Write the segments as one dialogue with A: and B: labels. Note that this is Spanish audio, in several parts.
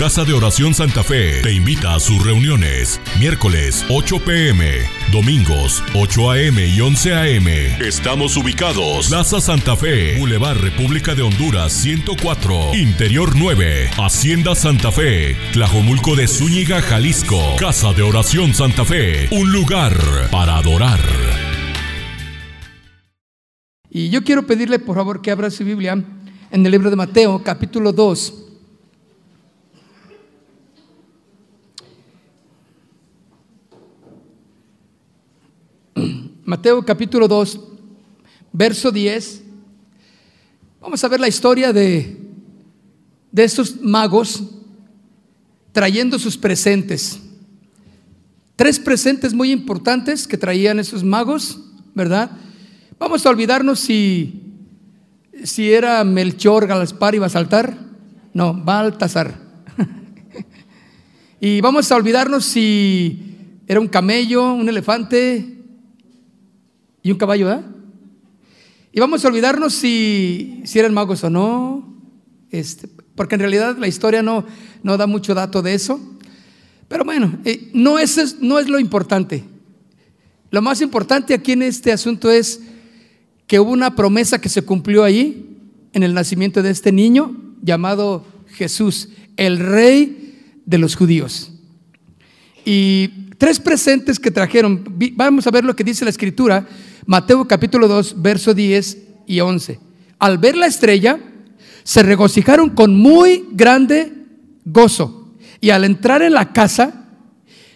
A: Casa de Oración Santa Fe te invita a sus reuniones. Miércoles 8 pm, domingos 8 am y 11 am. Estamos ubicados. Plaza Santa Fe, Boulevard República de Honduras 104, Interior 9, Hacienda Santa Fe, Tlajomulco de Zúñiga, Jalisco. Casa de Oración Santa Fe, un lugar para adorar.
B: Y yo quiero pedirle, por favor, que abra su Biblia en el libro de Mateo, capítulo 2. Mateo capítulo 2, verso 10. Vamos a ver la historia de, de estos magos trayendo sus presentes. Tres presentes muy importantes que traían esos magos, ¿verdad? Vamos a olvidarnos si, si era Melchor, Gaspar y saltar No, Baltasar. y vamos a olvidarnos si era un camello, un elefante y un caballo, ¿verdad? Y vamos a olvidarnos si, si eran magos o no, este, porque en realidad la historia no, no da mucho dato de eso. Pero bueno, eh, no, es, no es lo importante. Lo más importante aquí en este asunto es que hubo una promesa que se cumplió ahí en el nacimiento de este niño llamado Jesús, el rey de los judíos. Y tres presentes que trajeron, vamos a ver lo que dice la escritura, Mateo capítulo 2, verso 10 y 11. Al ver la estrella, se regocijaron con muy grande gozo. Y al entrar en la casa,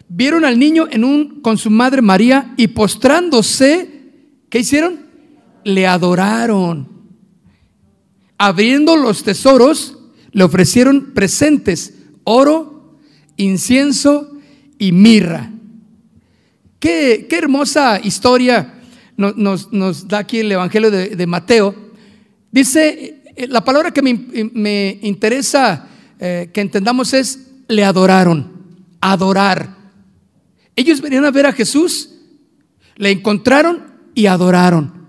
B: vieron al niño en un, con su madre María y postrándose, ¿qué hicieron? le adoraron. Abriendo los tesoros, le ofrecieron presentes, oro, incienso y mirra. Qué, hermosa historia nos, da aquí el Evangelio de, Mateo. Dice, eh, la palabra que me, interesa eh, que entendamos es, le adoraron, adorar. Ellos venían a ver a Jesús, le encontraron y adoraron.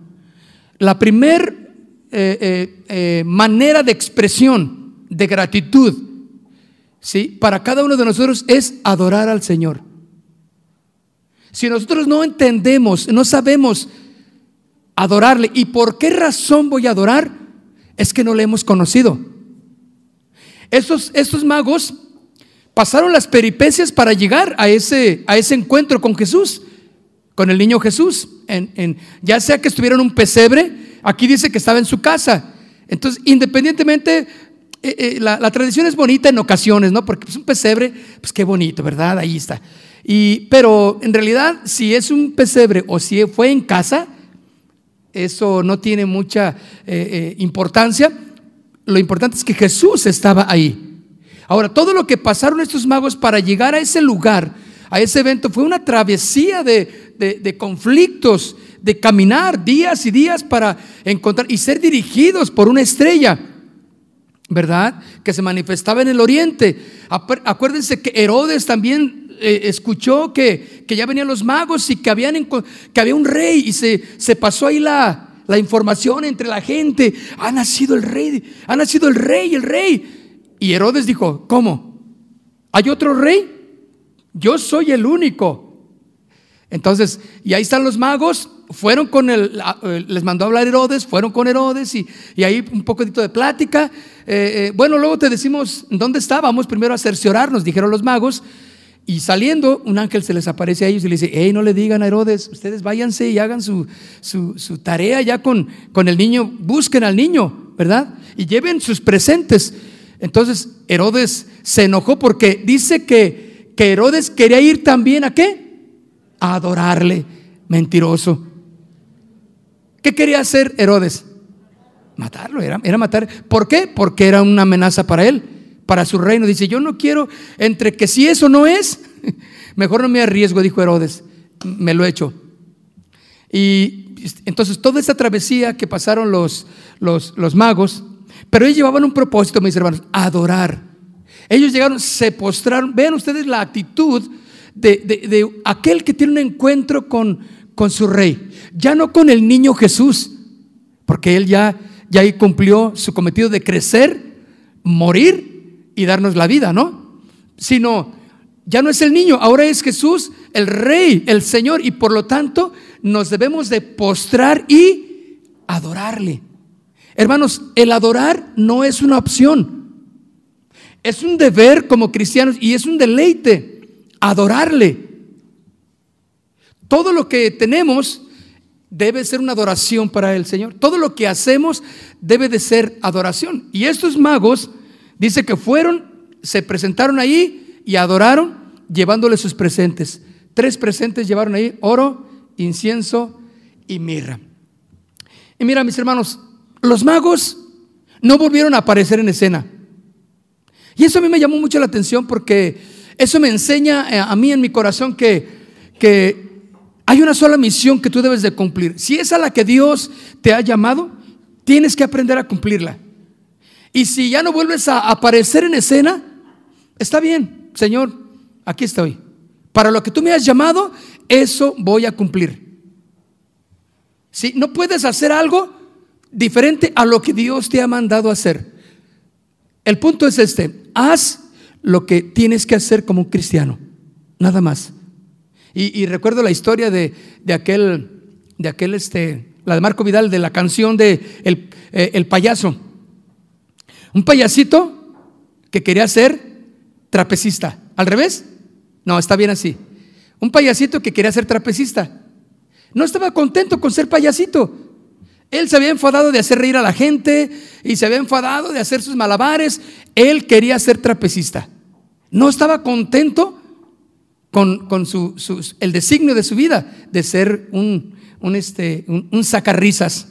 B: La primera eh, manera de expresión de gratitud ¿sí? para cada uno de nosotros es adorar al Señor. Si nosotros no entendemos, no sabemos adorarle, ¿y por qué razón voy a adorar? Es que no le hemos conocido. Estos, estos magos pasaron las peripecias para llegar a ese, a ese encuentro con Jesús con el niño Jesús. En, ya sea que estuviera en un pesebre, aquí dice que estaba en su casa. Entonces, independientemente, eh, eh, la, tradición es bonita en ocasiones, ¿no? Porque es un pesebre, pues qué bonito, ¿verdad? Ahí está. Y, pero en realidad, si es un pesebre o si fue en casa, eso no tiene mucha eh, importancia. Lo importante es que Jesús estaba ahí. Ahora, todo lo que pasaron estos magos para llegar a ese lugar, a ese evento, fue una travesía de, de, conflictos, de caminar días y días para encontrar y ser dirigidos por una estrella. ¿verdad? Que se manifestaba en el oriente. Acuérdense que Herodes también eh, escuchó que, ya venían los magos y que, que había un rey y se, se pasó ahí la, la, información entre la gente. Ha nacido el rey, ha nacido el rey, el rey. Y Herodes dijo, ¿cómo? ¿Hay otro rey? Yo soy el único. Entonces, y ahí están los magos, fueron con el, eh, les mandó a hablar Herodes, fueron con Herodes y, y ahí un poquito de plática. Eh, bueno, luego te decimos dónde estábamos, primero a cerciorarnos, dijeron los magos. Y saliendo, un ángel se les aparece a ellos y le dice, hey, no le digan a Herodes, ustedes váyanse y hagan su, su, tarea ya con, con el niño, busquen al niño, ¿verdad? Y lleven sus presentes. Entonces Herodes se enojó porque dice que, que Herodes quería ir también a qué? adorarle. Mentiroso. ¿Qué quería hacer Herodes? Matarlo, era, era matar. ¿Por qué? Porque era una amenaza para él, para su reino. Dice, yo no quiero, entre que si eso no es, mejor no me arriesgo, dijo Herodes, me lo he hecho. Y entonces toda esta travesía que pasaron los, los, los magos, pero ellos llevaban un propósito, mis hermanos, adorar. Ellos llegaron, se postraron, vean ustedes la actitud de, aquel que tiene un encuentro con, con su rey, ya no con el niño Jesús, porque él ya, ya ahí cumplió su cometido de crecer, morir y darnos la vida, ¿no? sino ya no es el niño, ahora es Jesús, el rey, el Señor, y por lo tanto nos debemos de postrar y adorarle. Hermanos, el adorar no es una opción, es un deber como cristianos y es un deleite adorarle. Todo lo que tenemos debe ser una adoración para el Señor. Todo lo que hacemos debe de ser adoración. Y estos magos, dice que fueron, se presentaron ahí y adoraron llevándole sus presentes. Tres presentes llevaron ahí, oro, incienso y mirra. Y mira, mis hermanos, los magos no volvieron a aparecer en escena. Y eso a mí me llamó mucho la atención porque eso me enseña eh, a mí en mi corazón que, que hay una sola misión que tú debes de cumplir. Si es a la que Dios te ha llamado, tienes que aprender a cumplirla. Y si ya no vuelves a aparecer en escena, está bien, Señor, aquí estoy. Para lo que tú me has llamado, eso voy a cumplir. Si no puedes hacer algo diferente a lo que Dios te ha mandado hacer. El punto es este, haz lo que tienes que hacer como un cristiano, nada más. Y, recuerdo la historia de, aquel, de aquel, este, la de Marco Vidal, de la canción de el, eh, el payaso. Un payasito que quería ser trapecista. ¿Al revés? No, está bien así. Un payasito que quería ser trapecista. No estaba contento con ser payasito. Él se había enfadado de hacer reír a la gente y se había enfadado de hacer sus malabares. Él quería ser trapecista. No estaba contento con, su, el designio de su vida de ser un, un, este, un, sacarrisas.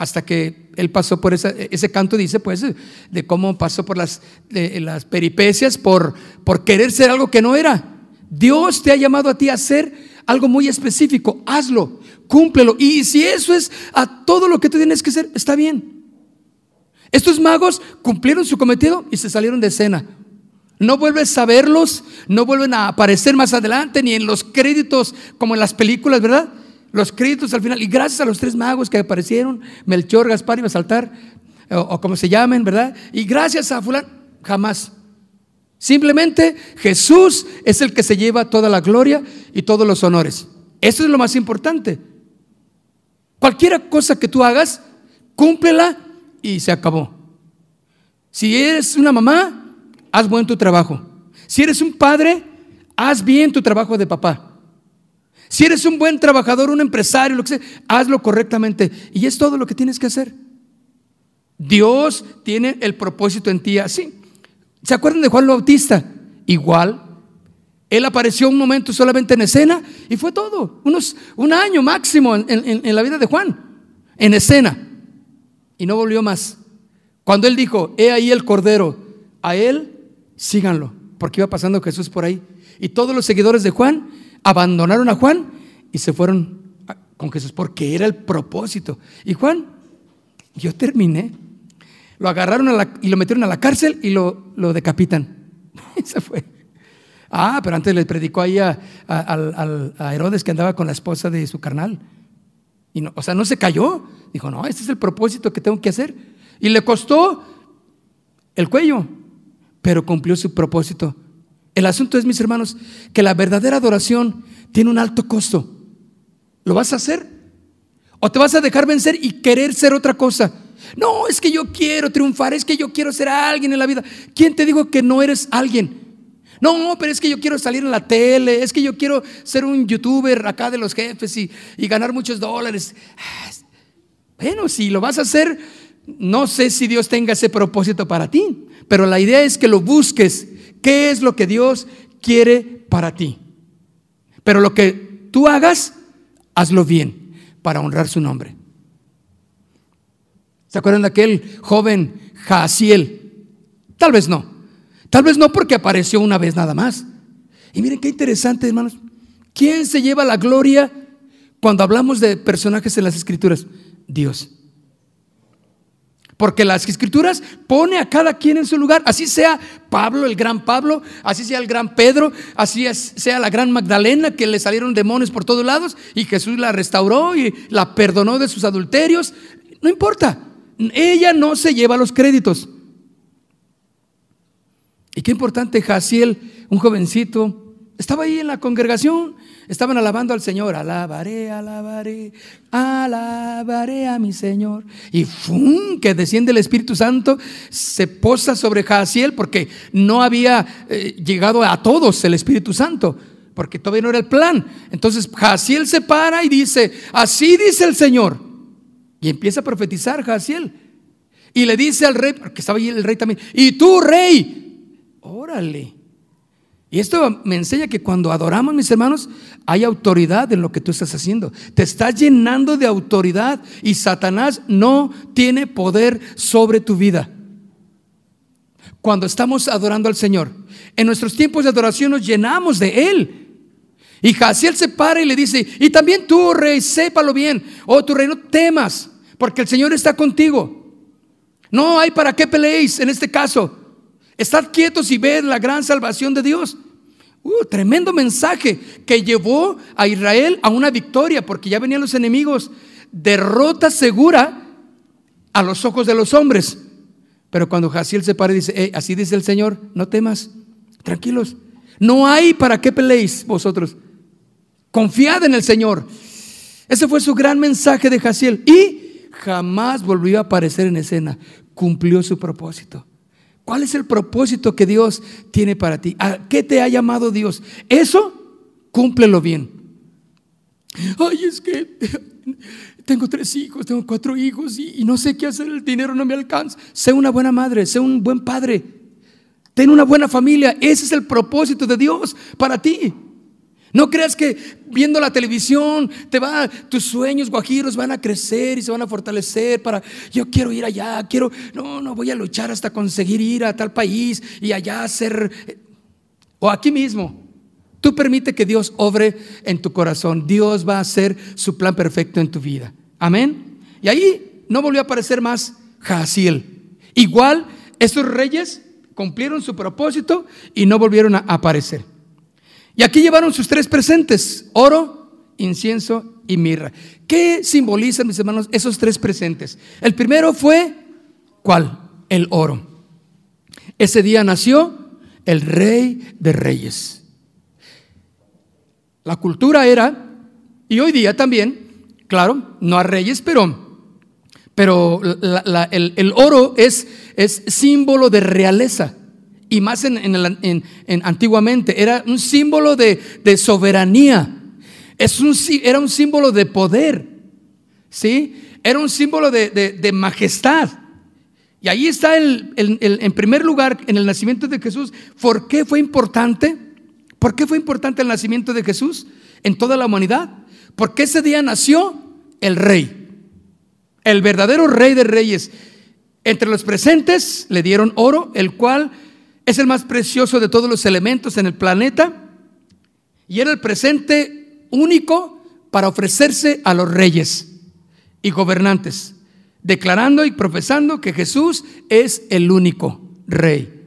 B: Hasta que él pasó por ese canto, dice pues, de cómo pasó por las, las peripecias, por, por querer ser algo que no era. Dios te ha llamado a ti a hacer algo muy específico, hazlo, cúmplelo. Y si eso es a todo lo que tú tienes que hacer, está bien. Estos magos cumplieron su cometido y se salieron de escena. No vuelves a verlos, no vuelven a aparecer más adelante, ni en los créditos como en las películas, ¿verdad? Los créditos al final. Y gracias a los tres magos que aparecieron, Melchor, Gaspar y Basaltar, o, o como se llamen, ¿verdad? Y gracias a fulano, jamás. Simplemente Jesús es el que se lleva toda la gloria y todos los honores. Eso es lo más importante. Cualquier cosa que tú hagas, cúmplela y se acabó. Si eres una mamá, haz buen tu trabajo. Si eres un padre, haz bien tu trabajo de papá. Si eres un buen trabajador, un empresario, lo que sea, hazlo correctamente. Y es todo lo que tienes que hacer. Dios tiene el propósito en ti así. ¿Se acuerdan de Juan Bautista? Igual. Él apareció un momento solamente en escena y fue todo. Unos, un año máximo en, en la vida de Juan. En escena. Y no volvió más. Cuando él dijo, he ahí el cordero, a él síganlo, porque iba pasando Jesús por ahí. Y todos los seguidores de Juan abandonaron a Juan y se fueron con Jesús, porque era el propósito. Y Juan, yo terminé. Lo agarraron y lo metieron a la cárcel y lo, decapitan. Y se fue. Ah, pero antes le predicó ahí a, a, Herodes que andaba con la esposa de su carnal. Y no, o sea, no se cayó. Dijo, no, este es el propósito que tengo que hacer. Y le costó el cuello pero cumplió su propósito. El asunto es, mis hermanos, que la verdadera adoración tiene un alto costo. ¿Lo vas a hacer? ¿O te vas a dejar vencer y querer ser otra cosa? No, es que yo quiero triunfar, es que yo quiero ser alguien en la vida. ¿Quién te dijo que no eres alguien? No, pero es que yo quiero salir en la tele, es que yo quiero ser un youtuber acá de los jefes y, y ganar muchos dólares. Bueno, si lo vas a hacer, no sé si Dios tenga ese propósito para ti. Pero la idea es que lo busques. ¿Qué es lo que Dios quiere para ti? Pero lo que tú hagas, hazlo bien para honrar su nombre. ¿Se acuerdan de aquel joven Jaciel? Tal vez no. Tal vez no porque apareció una vez nada más. Y miren qué interesante, hermanos. ¿Quién se lleva la gloria cuando hablamos de personajes en las escrituras? Dios. Porque las escrituras pone a cada quien en su lugar, así sea Pablo, el gran Pablo, así sea el gran Pedro, así sea la gran Magdalena que le salieron demonios por todos lados y Jesús la restauró y la perdonó de sus adulterios. No importa, ella no se lleva los créditos. Y qué importante, Jaciel, un jovencito, estaba ahí en la congregación, estaban alabando al Señor, alabaré, alabaré, alabaré a mi Señor. Y ¡fum! que desciende el Espíritu Santo, se posa sobre Jaciel porque no había eh, llegado a todos el Espíritu Santo, porque todavía no era el plan. Entonces Jaciel se para y dice, así dice el Señor. Y empieza a profetizar Jaciel. Y le dice al rey, porque estaba ahí el rey también, y tú rey, órale. Y esto me enseña que cuando adoramos, mis hermanos, hay autoridad en lo que tú estás haciendo. Te estás llenando de autoridad y Satanás no tiene poder sobre tu vida. Cuando estamos adorando al Señor, en nuestros tiempos de adoración nos llenamos de Él. Y Jaciel se para y le dice, y también tú, rey, sépalo bien, oh tu rey, no temas, porque el Señor está contigo. No hay para qué peleéis en este caso. Estad quietos y ved la gran salvación de Dios. Uh, tremendo mensaje que llevó a Israel a una victoria, porque ya venían los enemigos. Derrota segura a los ojos de los hombres. Pero cuando Jaciel se para y dice, así dice el Señor, no temas, tranquilos. No hay para qué peleéis vosotros. Confiad en el Señor. Ese fue su gran mensaje de Jaciel. Y jamás volvió a aparecer en escena. Cumplió su propósito. ¿Cuál es el propósito que Dios tiene para ti? ¿A qué te ha llamado Dios? Eso, cúmplelo bien. Ay, es que tengo tres hijos, tengo cuatro hijos y, no sé qué hacer, el dinero no me alcanza. Sé una buena madre, sé un buen padre. Ten una buena familia. Ese es el propósito de Dios para ti. No creas que viendo la televisión te va, tus sueños guajiros van a crecer y se van a fortalecer para, yo quiero ir allá, quiero, no, no voy a luchar hasta conseguir ir a tal país y allá hacer, o aquí mismo. Tú permite que Dios obre en tu corazón. Dios va a hacer su plan perfecto en tu vida. Amén. Y ahí no volvió a aparecer más Jaciel. Igual, esos reyes cumplieron su propósito y no volvieron a aparecer. Y aquí llevaron sus tres presentes, oro, incienso y mirra. ¿Qué simbolizan, mis hermanos, esos tres presentes? El primero fue, ¿cuál? El oro. Ese día nació el rey de reyes. La cultura era, y hoy día también, claro, no a reyes, pero, pero el, oro es, es símbolo de realeza y más en, antiguamente, era un símbolo de, soberanía, es un, era un símbolo de poder, ¿sí? Era un símbolo de, majestad. Y ahí está el, en primer lugar, en el nacimiento de Jesús, ¿por qué fue importante? ¿Por qué fue importante el nacimiento de Jesús en toda la humanidad? Porque ese día nació el rey, el verdadero rey de reyes. Entre los presentes le dieron oro, el cual es el más precioso de todos los elementos en el planeta y era el presente único para ofrecerse a los reyes y gobernantes, declarando y profesando que Jesús es el único rey.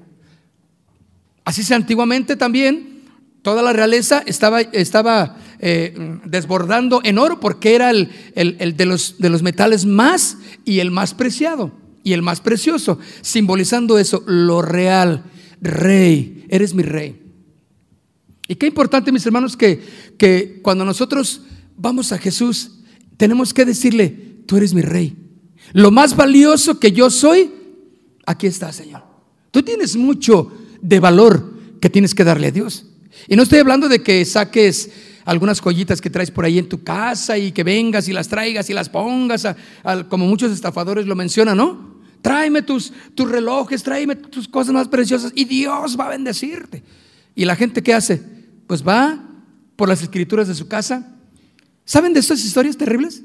B: Así sea antiguamente también, toda la realeza estaba, estaba eh, desbordando en oro porque era el, de, los, de los metales más y el más preciado y el más precioso, simbolizando eso, lo real, rey, eres mi rey. Y qué importante, mis hermanos, que, que cuando nosotros vamos a Jesús, tenemos que decirle, tú eres mi rey. Lo más valioso que yo soy, aquí está, Señor. Tú tienes mucho de valor que tienes que darle a Dios. Y no estoy hablando de que saques algunas joyitas que traes por ahí en tu casa y que vengas y las traigas y las pongas, como muchos estafadores lo mencionan, ¿no? Tráeme tus, tus relojes, tráeme tus cosas más preciosas y Dios va a bendecirte. ¿Y la gente qué hace? Pues va por las escrituras de su casa. ¿Saben de estas historias terribles?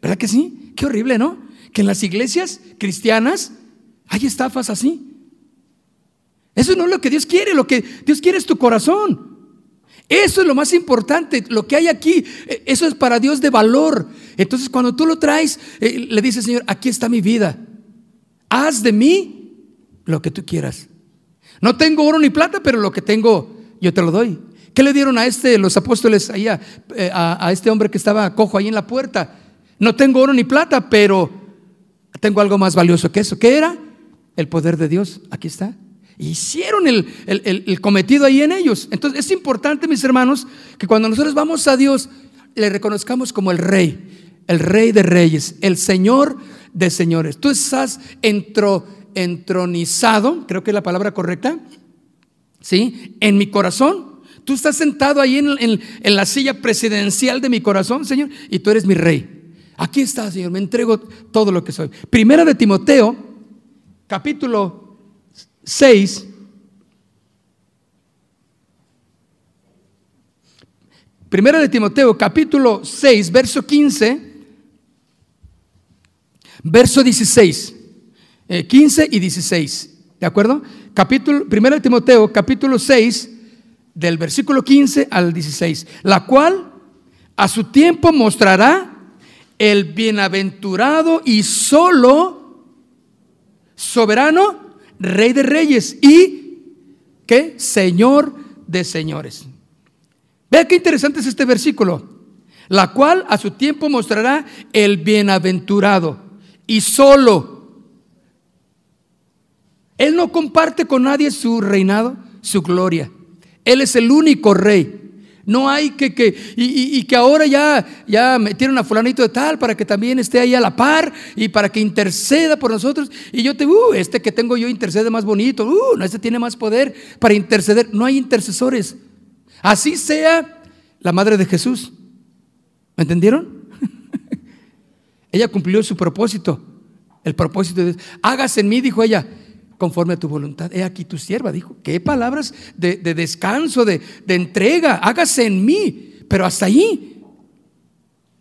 B: ¿Verdad que sí? Qué horrible, ¿no? Que en las iglesias cristianas hay estafas así. Eso no es lo que Dios quiere, lo que Dios quiere es tu corazón. Eso es lo más importante, lo que hay aquí, eh, eso es para Dios de valor. Entonces cuando tú lo traes, eh, le dices, Señor, aquí está mi vida haz de mí lo que tú quieras. No tengo oro ni plata, pero lo que tengo yo te lo doy. ¿Qué le dieron a este, los apóstoles, ahí a, eh, a, este hombre que estaba cojo ahí en la puerta? No tengo oro ni plata, pero tengo algo más valioso que eso. ¿Qué era? El poder de Dios. Aquí está. Hicieron el, cometido ahí en ellos. Entonces es importante, mis hermanos, que cuando nosotros vamos a Dios, le reconozcamos como el rey, el rey de reyes, el señor de señores. Tú estás entronizado, creo que es la palabra correcta, ¿sí? En mi corazón. Tú estás sentado ahí en, en la silla presidencial de mi corazón, Señor, y tú eres mi rey. Aquí está, Señor, me entrego todo lo que soy. Primera de Timoteo, capítulo 6, Primera de Timoteo, capítulo 6, verso 15, verso 16, 15 eh, y 16, ¿de acuerdo? Capítulo, Primera de Timoteo, capítulo 6, del versículo 15 al 16, la cual a su tiempo mostrará el bienaventurado y solo soberano Rey de reyes y ¿qué? Señor de señores. Vea qué interesante es este versículo. La cual a su tiempo mostrará el bienaventurado y solo. Él no comparte con nadie su reinado, su gloria. Él es el único rey. No hay que, que y, que ahora ya, ya metieron a fulanito de tal para que también esté ahí a la par y para que interceda por nosotros. Y yo te, uh, este que tengo yo intercede más bonito, uh, no, este tiene más poder para interceder. No hay intercesores. Así sea la madre de Jesús. ¿Me entendieron? Ella cumplió su propósito. El propósito de Dios. Hágase en mí, dijo ella conforme a tu voluntad. He aquí tu sierva, dijo. Qué palabras de, descanso, de, de, entrega. Hágase en mí. Pero hasta ahí.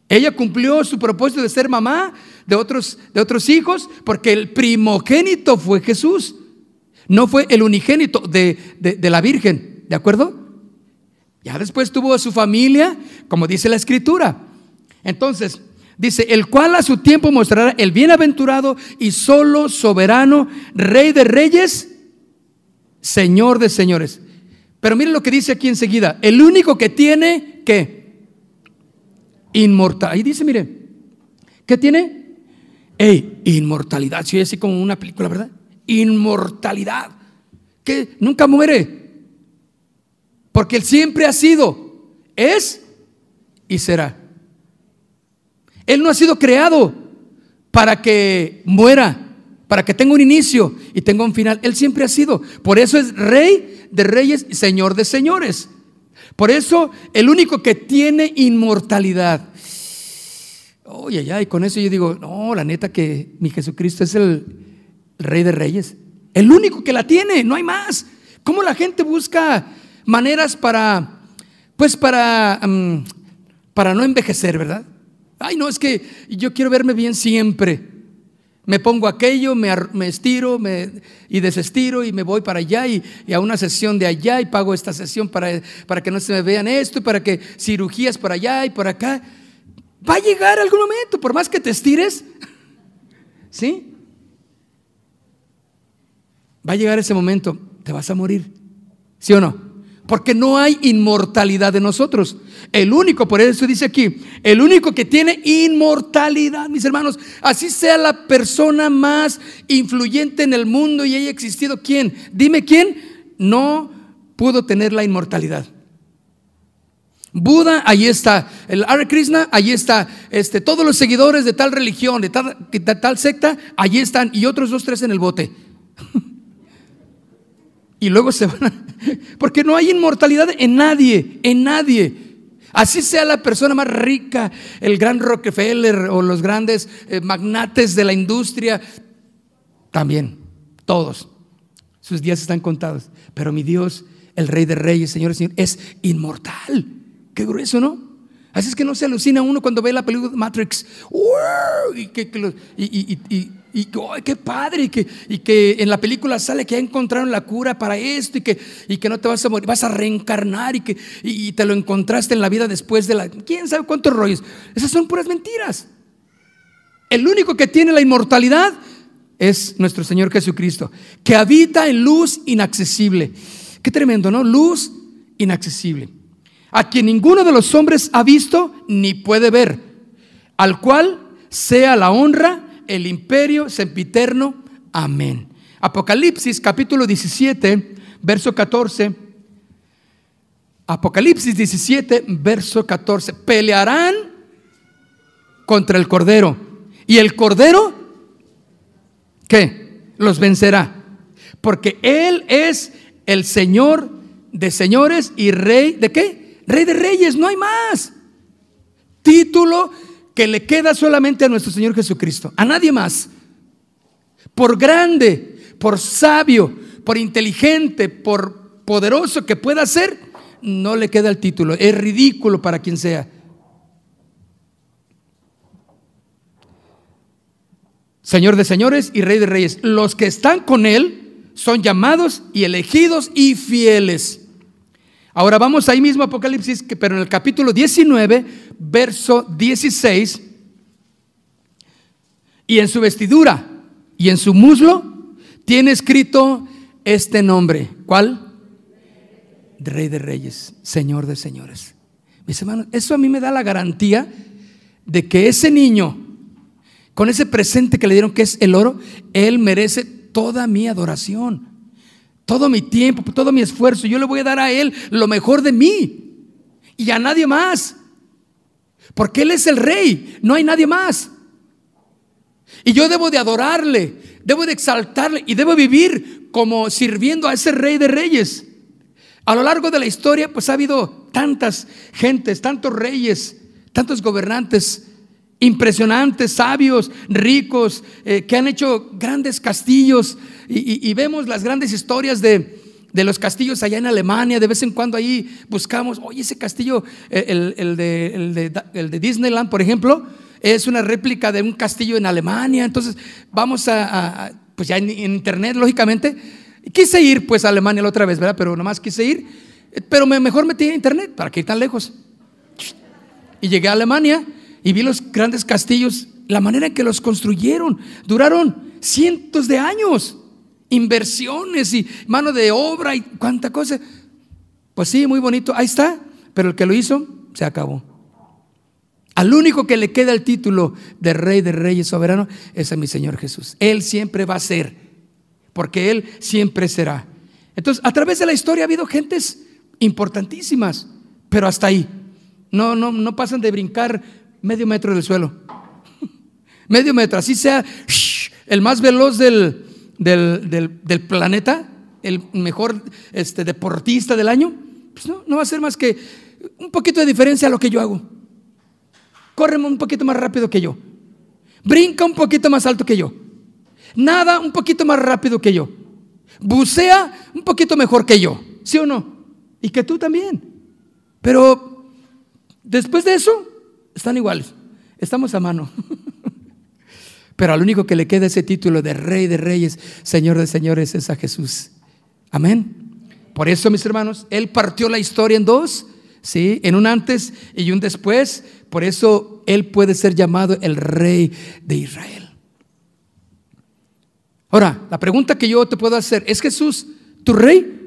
B: Ella cumplió su propósito de ser mamá de otros, de otros hijos, porque el primogénito fue Jesús. No fue el unigénito de, de la Virgen. ¿De acuerdo? Ya después tuvo a su familia, como dice la escritura. Entonces, Dice, el cual a su tiempo mostrará el bienaventurado y solo soberano, rey de reyes, señor de señores. Pero miren lo que dice aquí enseguida, el único que tiene, ¿qué? Inmortal. Ahí dice, mire, ¿qué tiene? Inmortalidad. Si así como una película, ¿verdad? Inmortalidad. Que nunca muere. Porque él siempre ha sido, es y será. Él no ha sido creado para que muera, para que tenga un inicio y tenga un final. Él siempre ha sido. Por eso es rey de reyes y señor de señores. Por eso el único que tiene inmortalidad. Oye, ya, y con eso yo digo, no, la neta que mi Jesucristo es el, rey de reyes. El único que la tiene, no hay más. ¿Cómo la gente busca maneras para, pues para, mm, para no envejecer, verdad? Ay, no, es que yo quiero verme bien siempre. Me pongo aquello, me, estiro y desestiro y me voy para allá y, a una sesión de allá y pago esta sesión para, para que no se me vean esto y para que cirugías por allá y por acá. Va a llegar algún momento, por más que te estires. ¿Sí? Va a llegar ese momento, te vas a morir. ¿Sí o no? Porque no hay inmortalidad en nosotros. El único, por eso dice aquí, el único que tiene inmortalidad, mis hermanos, así sea la persona más influyente en el mundo y haya existido, ¿quién? Dime quién no pudo tener la inmortalidad. Buda, ahí está. El Hare Krishna, ahí está. Este, todos los seguidores de tal religión, de tal, de tal secta, allí están. Y otros dos, tres en el bote. y luego se van a, porque no hay inmortalidad en nadie, en nadie. Así sea la persona más rica, el gran Rockefeller o los grandes eh, magnates de la industria, también, todos. Sus días están contados. Pero mi Dios, el Rey de Reyes, Señor Señor, es inmortal. Qué grueso, ¿no? Así es que no se alucina uno cuando ve la película Matrix. y, que, y qué padre, y que, y que en la película sale que ya encontraron la cura para esto y que, y que no te vas a morir, vas a reencarnar y que y, te lo encontraste en la vida después de la... ¿Quién sabe cuántos rollos? Esas son puras mentiras. El único que tiene la inmortalidad es nuestro Señor Jesucristo, que habita en luz inaccesible. Qué tremendo, ¿no? Luz inaccesible. A quien ninguno de los hombres ha visto ni puede ver, al cual sea la honra el imperio sempiterno. Amén. Apocalipsis capítulo 17, verso 14. Apocalipsis 17, verso 14. Pelearán contra el Cordero. Y el Cordero, ¿qué? Los vencerá. Porque Él es el Señor de señores y Rey de qué? Rey de reyes, no hay más. Título que le queda solamente a nuestro Señor Jesucristo, a nadie más. Por grande, por sabio, por inteligente, por poderoso que pueda ser, no le queda el título. Es ridículo para quien sea. Señor de señores y Rey de reyes. Los que están con Él son llamados y elegidos y fieles. Ahora vamos ahí mismo a Apocalipsis, pero en el capítulo 19, verso 16, y en su vestidura y en su muslo tiene escrito este nombre. ¿Cuál? Rey de Reyes, Señor de Señores. Mis hermanos, eso a mí me da la garantía de que ese niño, con ese presente que le dieron, que es el oro, él merece toda mi adoración todo mi tiempo, todo mi esfuerzo. Yo le voy a dar a Él lo mejor de mí y a nadie más. Porque Él es el rey, no hay nadie más. Y yo debo de adorarle, debo de exaltarle y debo vivir como sirviendo a ese rey de reyes. A lo largo de la historia, pues ha habido tantas gentes, tantos reyes, tantos gobernantes impresionantes, sabios, ricos, eh, que han hecho grandes castillos y, vemos las grandes historias de, los castillos allá en Alemania. De vez en cuando ahí buscamos, oye, ese castillo, eh, el, de, Disneyland, por ejemplo, es una réplica de un castillo en Alemania. Entonces vamos a, pues ya en, internet, lógicamente. Quise ir pues a Alemania la otra vez, ¿verdad? Pero nomás quise ir. Pero me, mejor metí en internet para que ir tan lejos. Y llegué a Alemania y vi los grandes castillos, la manera en que los construyeron. Duraron cientos de años, inversiones y mano de obra y cuánta cosa. Pues sí, muy bonito, ahí está, pero el que lo hizo se acabó. Al único que le queda el título de Rey de Reyes Soberano es a mi Señor Jesús. Él siempre va a ser, porque Él siempre será. Entonces, a través de la historia ha habido gentes importantísimas, pero hasta ahí. No, no, no pasan de brincar medio metro del suelo. medio metro, así sea el más veloz del, del, planeta, el mejor este, deportista del año, pues no, no va a ser más que un poquito de diferencia a lo que yo hago. Corre un poquito más rápido que yo. Brinca un poquito más alto que yo. Nada un poquito más rápido que yo. Bucea un poquito mejor que yo. ¿Sí o no? Y que tú también. Pero después de eso, están iguales. Estamos a mano. Pero al único que le queda ese título de Rey de Reyes, Señor de Señores, es a Jesús. Amén. Por eso, mis hermanos, Él partió la historia en dos, ¿sí? En un antes y un después. Por eso Él puede ser llamado el Rey de Israel. Ahora, la pregunta que yo te puedo hacer, ¿es Jesús tu Rey?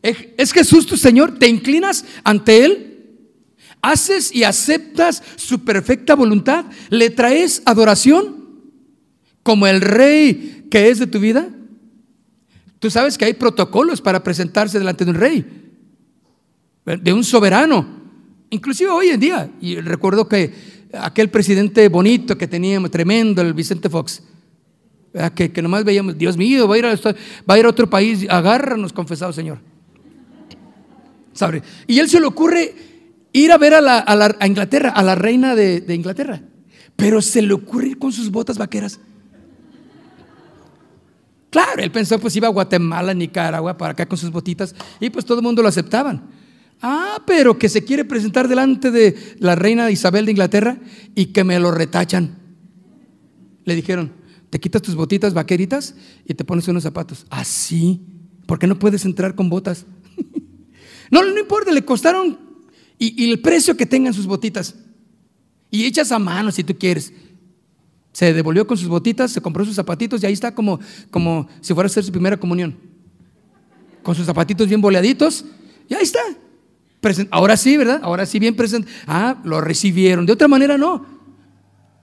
B: ¿Es Jesús tu Señor? ¿Te inclinas ante Él? Haces y aceptas su perfecta voluntad, le traes adoración como el rey que es de tu vida. Tú sabes que hay protocolos para presentarse delante de un rey, de un soberano, inclusive hoy en día. Y recuerdo que aquel presidente bonito que teníamos, tremendo, el Vicente Fox, que, que nomás veíamos, Dios mío, va a ir a, va a, ir a otro país, agárranos, confesado Señor. ¿Sabe? Y él se le ocurre ir a ver a, la, Inglaterra, a la reina de, Inglaterra. Pero se le ocurre ir con sus botas vaqueras. Claro, él pensó pues iba a Guatemala, Nicaragua, para acá con sus botitas y pues todo el mundo lo aceptaban. Ah, pero que se quiere presentar delante de la reina Isabel de Inglaterra y que me lo retachan. Le dijeron, te quitas tus botitas vaqueritas y te pones unos zapatos. Así, ¿Por porque no puedes entrar con botas. no, no importa, le costaron y, el precio que tengan sus botitas. Y echas a mano si tú quieres. Se devolvió con sus botitas, se compró sus zapatitos y ahí está como, como si fuera a hacer su primera comunión. Con sus zapatitos bien boleaditos y ahí está. Ahora sí, ¿verdad? Ahora sí, bien presente. Ah, lo recibieron. De otra manera, no.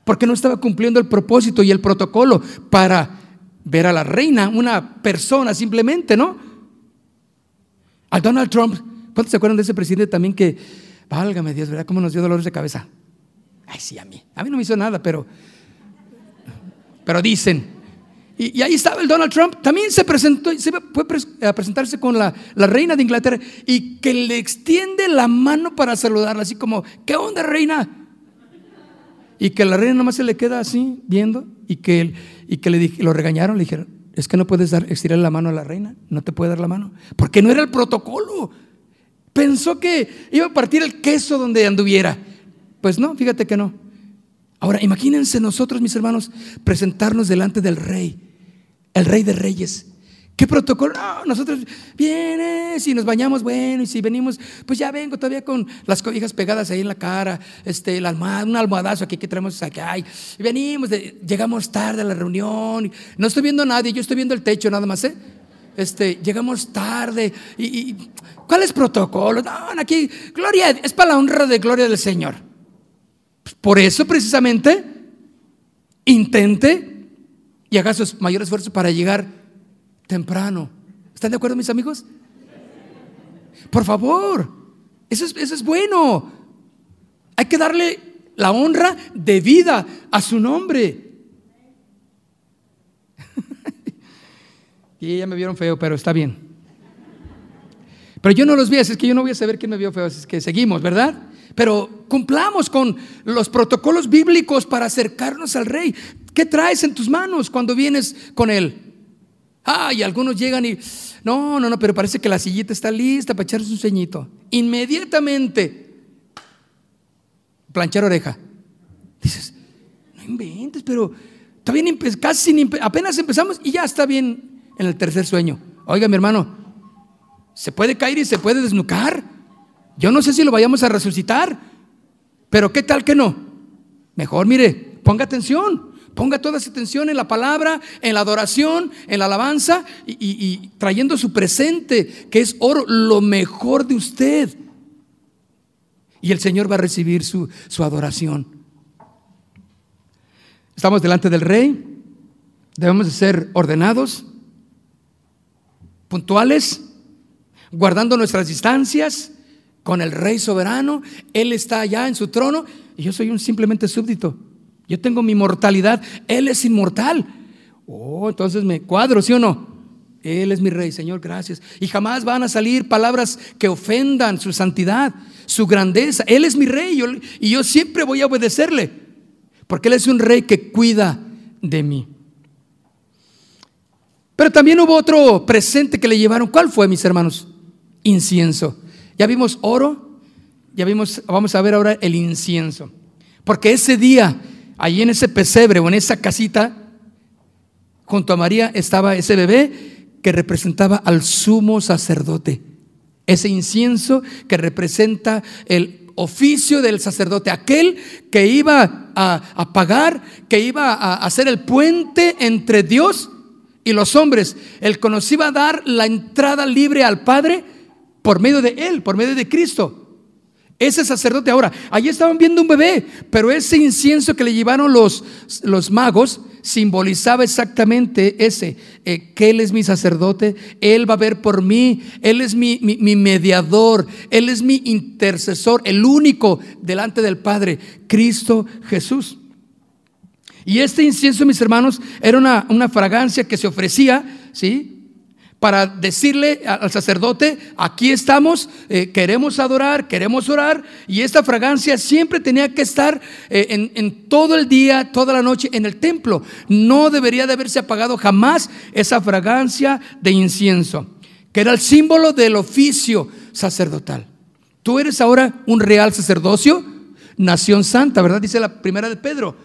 B: Porque no estaba cumpliendo el propósito y el protocolo para ver a la reina, una persona simplemente, ¿no? A Donald Trump, ¿cuántos se acuerdan de ese presidente también que, válgame Dios, ¿verdad? ¿Cómo nos dio dolores de cabeza? Ay, sí, a mí. A mí no me hizo nada, pero, pero dicen. Y, ahí estaba el Donald Trump, también se presentó, se fue a presentarse con la, la, reina de Inglaterra y que le extiende la mano para saludarla, así como, ¿qué onda, reina? Y que la reina nomás se le queda así, viendo, y que, y que le lo regañaron, le dijeron, es que no puedes dar, estirar la mano a la reina, no te puede dar la mano, porque no era el protocolo. Pensó que iba a partir el queso donde anduviera. Pues no, fíjate que no. Ahora, imagínense nosotros, mis hermanos, presentarnos delante del rey el rey de reyes. ¿Qué protocolo? No, nosotros vienes y nos bañamos, bueno, y si venimos, pues ya vengo todavía con las cobijas pegadas ahí en la cara, este, un almohadazo aquí que traemos acá, y venimos, llegamos tarde a la reunión, no estoy viendo a nadie, yo estoy viendo el techo nada más, ¿eh? Este, llegamos tarde, y, ¿cuál es protocolo? No, aquí, gloria, es para la honra de gloria del Señor. Pues por eso precisamente, intente y haga su mayor esfuerzo para llegar temprano. ¿Están de acuerdo, mis amigos? Por favor, eso es, eso es bueno. Hay que darle la honra de vida a su nombre. y ya me vieron feo, pero está bien. Pero yo no los vi, así es que yo no voy a saber quién me vio feo, así es que seguimos, ¿verdad? Pero cumplamos con los protocolos bíblicos para acercarnos al rey. ¿Qué traes en tus manos cuando vienes con él? Ah, y algunos llegan y, no, no, no, pero parece que la sillita está lista para echarse un ceñito. Inmediatamente, planchar oreja. Dices, no inventes, pero todavía casi apenas empezamos y ya está bien en el tercer sueño. Oiga, mi hermano, se puede caer y se puede desnucar. Yo no sé si lo vayamos a resucitar, pero ¿qué tal que no? Mejor, mire, ponga atención. Ponga toda su atención en la palabra, en la adoración, en la alabanza y, trayendo su presente, que es oro, lo mejor de usted. Y el Señor va a recibir su, su adoración. Estamos delante del Rey, debemos de ser ordenados, puntuales, guardando nuestras distancias con el Rey soberano. Él está allá en su trono y yo soy un simplemente súbdito. Yo tengo mi mortalidad, Él es inmortal. Oh, entonces me cuadro, ¿sí o no? Él es mi rey, Señor, gracias. Y jamás van a salir palabras que ofendan su santidad, su grandeza. Él es mi rey y yo siempre voy a obedecerle, porque Él es un rey que cuida de mí. Pero también hubo otro presente que le llevaron. ¿Cuál fue, mis hermanos? Incienso. Ya vimos oro, ya vimos, vamos a ver ahora el incienso. Porque ese día Allí en ese pesebre o en esa casita, junto a María estaba ese bebé que representaba al sumo sacerdote. Ese incienso que representa el oficio del sacerdote, aquel que iba a, pagar, que iba a hacer el puente entre Dios y los hombres, el que nos iba a dar la entrada libre al Padre por medio de Él, por medio de Cristo. Ese sacerdote ahora, allí estaban viendo un bebé, pero ese incienso que le llevaron los, los magos simbolizaba exactamente ese, eh, que Él es mi sacerdote, Él va a ver por mí, Él es mi, mi, mediador, Él es mi intercesor, el único delante del Padre, Cristo Jesús. Y este incienso, mis hermanos, era una, una fragancia que se ofrecía, ¿sí? Para decirle al sacerdote, aquí estamos, eh, queremos adorar, queremos orar, y esta fragancia siempre tenía que estar eh, en, en, todo el día, toda la noche en el templo. No debería de haberse apagado jamás esa fragancia de incienso, que era el símbolo del oficio sacerdotal. Tú eres ahora un real sacerdocio, nación santa, ¿verdad? Dice la primera de Pedro.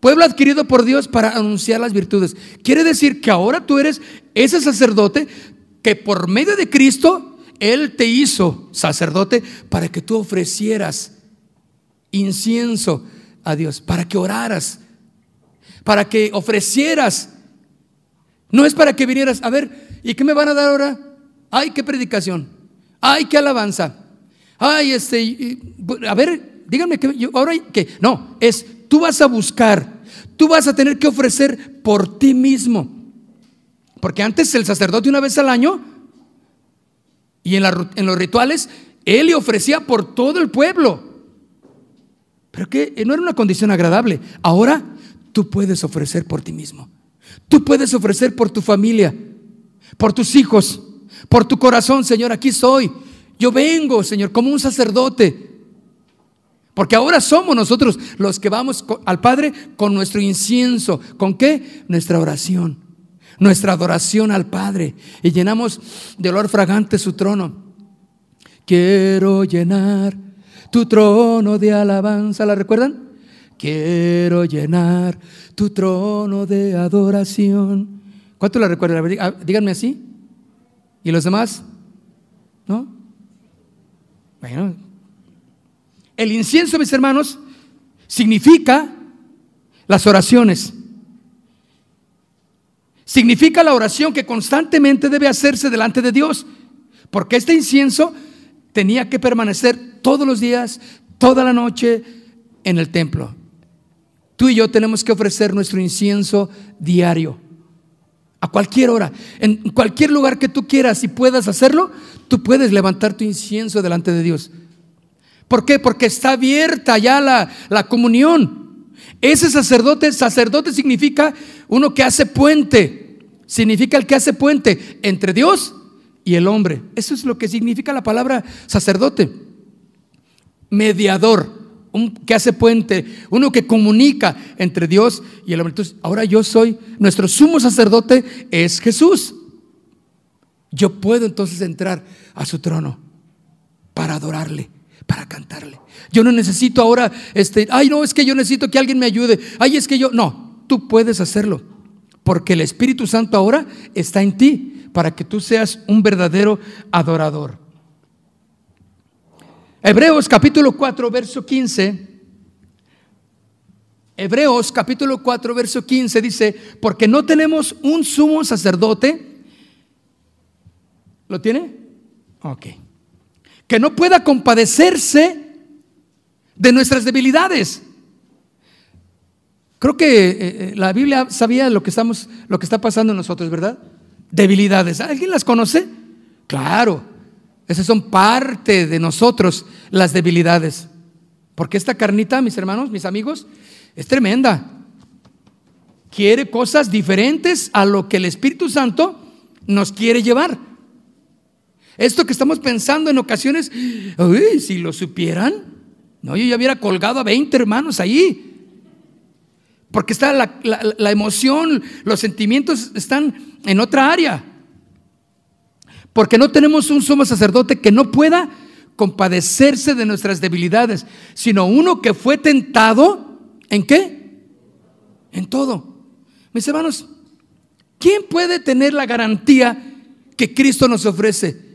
B: Pueblo adquirido por Dios para anunciar las virtudes. Quiere decir que ahora tú eres ese sacerdote que por medio de Cristo, Él te hizo sacerdote para que tú ofrecieras incienso a Dios, para que oraras, para que ofrecieras. No es para que vinieras, a ver, ¿y qué me van a dar ahora? Ay, qué predicación. Ay, qué alabanza. Ay, este, a ver, díganme que ahora no, es tú vas a buscar, tú vas a tener que ofrecer por ti mismo. Porque antes el sacerdote una vez al año y en, en los rituales, él le ofrecía por todo el pueblo. Pero que no era una condición agradable. Ahora tú puedes ofrecer por ti mismo. Tú puedes ofrecer por tu familia, por tus hijos, por tu corazón, Señor, aquí soy. Yo vengo, Señor, como un sacerdote. Porque ahora somos nosotros los que vamos al Padre con nuestro incienso. ¿Con qué? Nuestra oración, nuestra adoración al Padre. Y llenamos de olor fragante su trono. Quiero llenar tu trono de alabanza. ¿La recuerdan? Quiero llenar tu trono de adoración. ¿Cuánto la recuerdan? Díganme así. ¿Y los demás? ¿No? Bueno, el incienso, mis hermanos, significa las oraciones. Significa la oración que constantemente debe hacerse delante de Dios. Porque este incienso tenía que permanecer todos los días, toda la noche en el templo. Tú y yo tenemos que ofrecer nuestro incienso diario, a cualquier hora, en cualquier lugar que tú quieras y puedas hacerlo, tú puedes levantar tu incienso delante de Dios. ¿Por qué? Porque está abierta ya la, la comunión. Ese sacerdote, sacerdote significa uno que hace puente, significa el que hace puente entre Dios y el hombre. Eso es lo que significa la palabra sacerdote. Mediador, un que hace puente, uno que comunica entre Dios y el hombre. Entonces, ahora yo soy, nuestro sumo sacerdote es Jesús. Yo puedo entonces entrar a su trono para adorarle, para cantarle. Yo no necesito ahora, este, ay, no, es que yo necesito que alguien me ayude. Ay, es que yo, no, tú puedes hacerlo, porque el Espíritu Santo ahora está en ti para que tú seas un verdadero adorador. Hebreos capítulo 4, verso 15. Hebreos capítulo 4, verso 15 dice, porque no tenemos un sumo sacerdote. ¿Lo tiene? Ok. Que no pueda compadecerse de nuestras debilidades. Creo que eh, eh, la Biblia sabía lo que estamos, lo que está pasando en nosotros, ¿verdad? debilidades. ¿Alguien las conoce? Claro, esas son parte de nosotros, las debilidades. Porque esta carnita, mis hermanos, mis amigos, es tremenda. Quiere cosas diferentes a lo que el Espíritu Santo nos quiere llevar. Esto que estamos pensando en ocasiones, uy, si lo supieran, no, yo ya hubiera colgado a 20 hermanos ahí. Porque está la, emoción, los sentimientos están en otra área. Porque no tenemos un sumo sacerdote que no pueda compadecerse de nuestras debilidades, sino uno que fue tentado en qué? En todo. Mis hermanos, ¿quién puede tener la garantía que Cristo nos ofrece?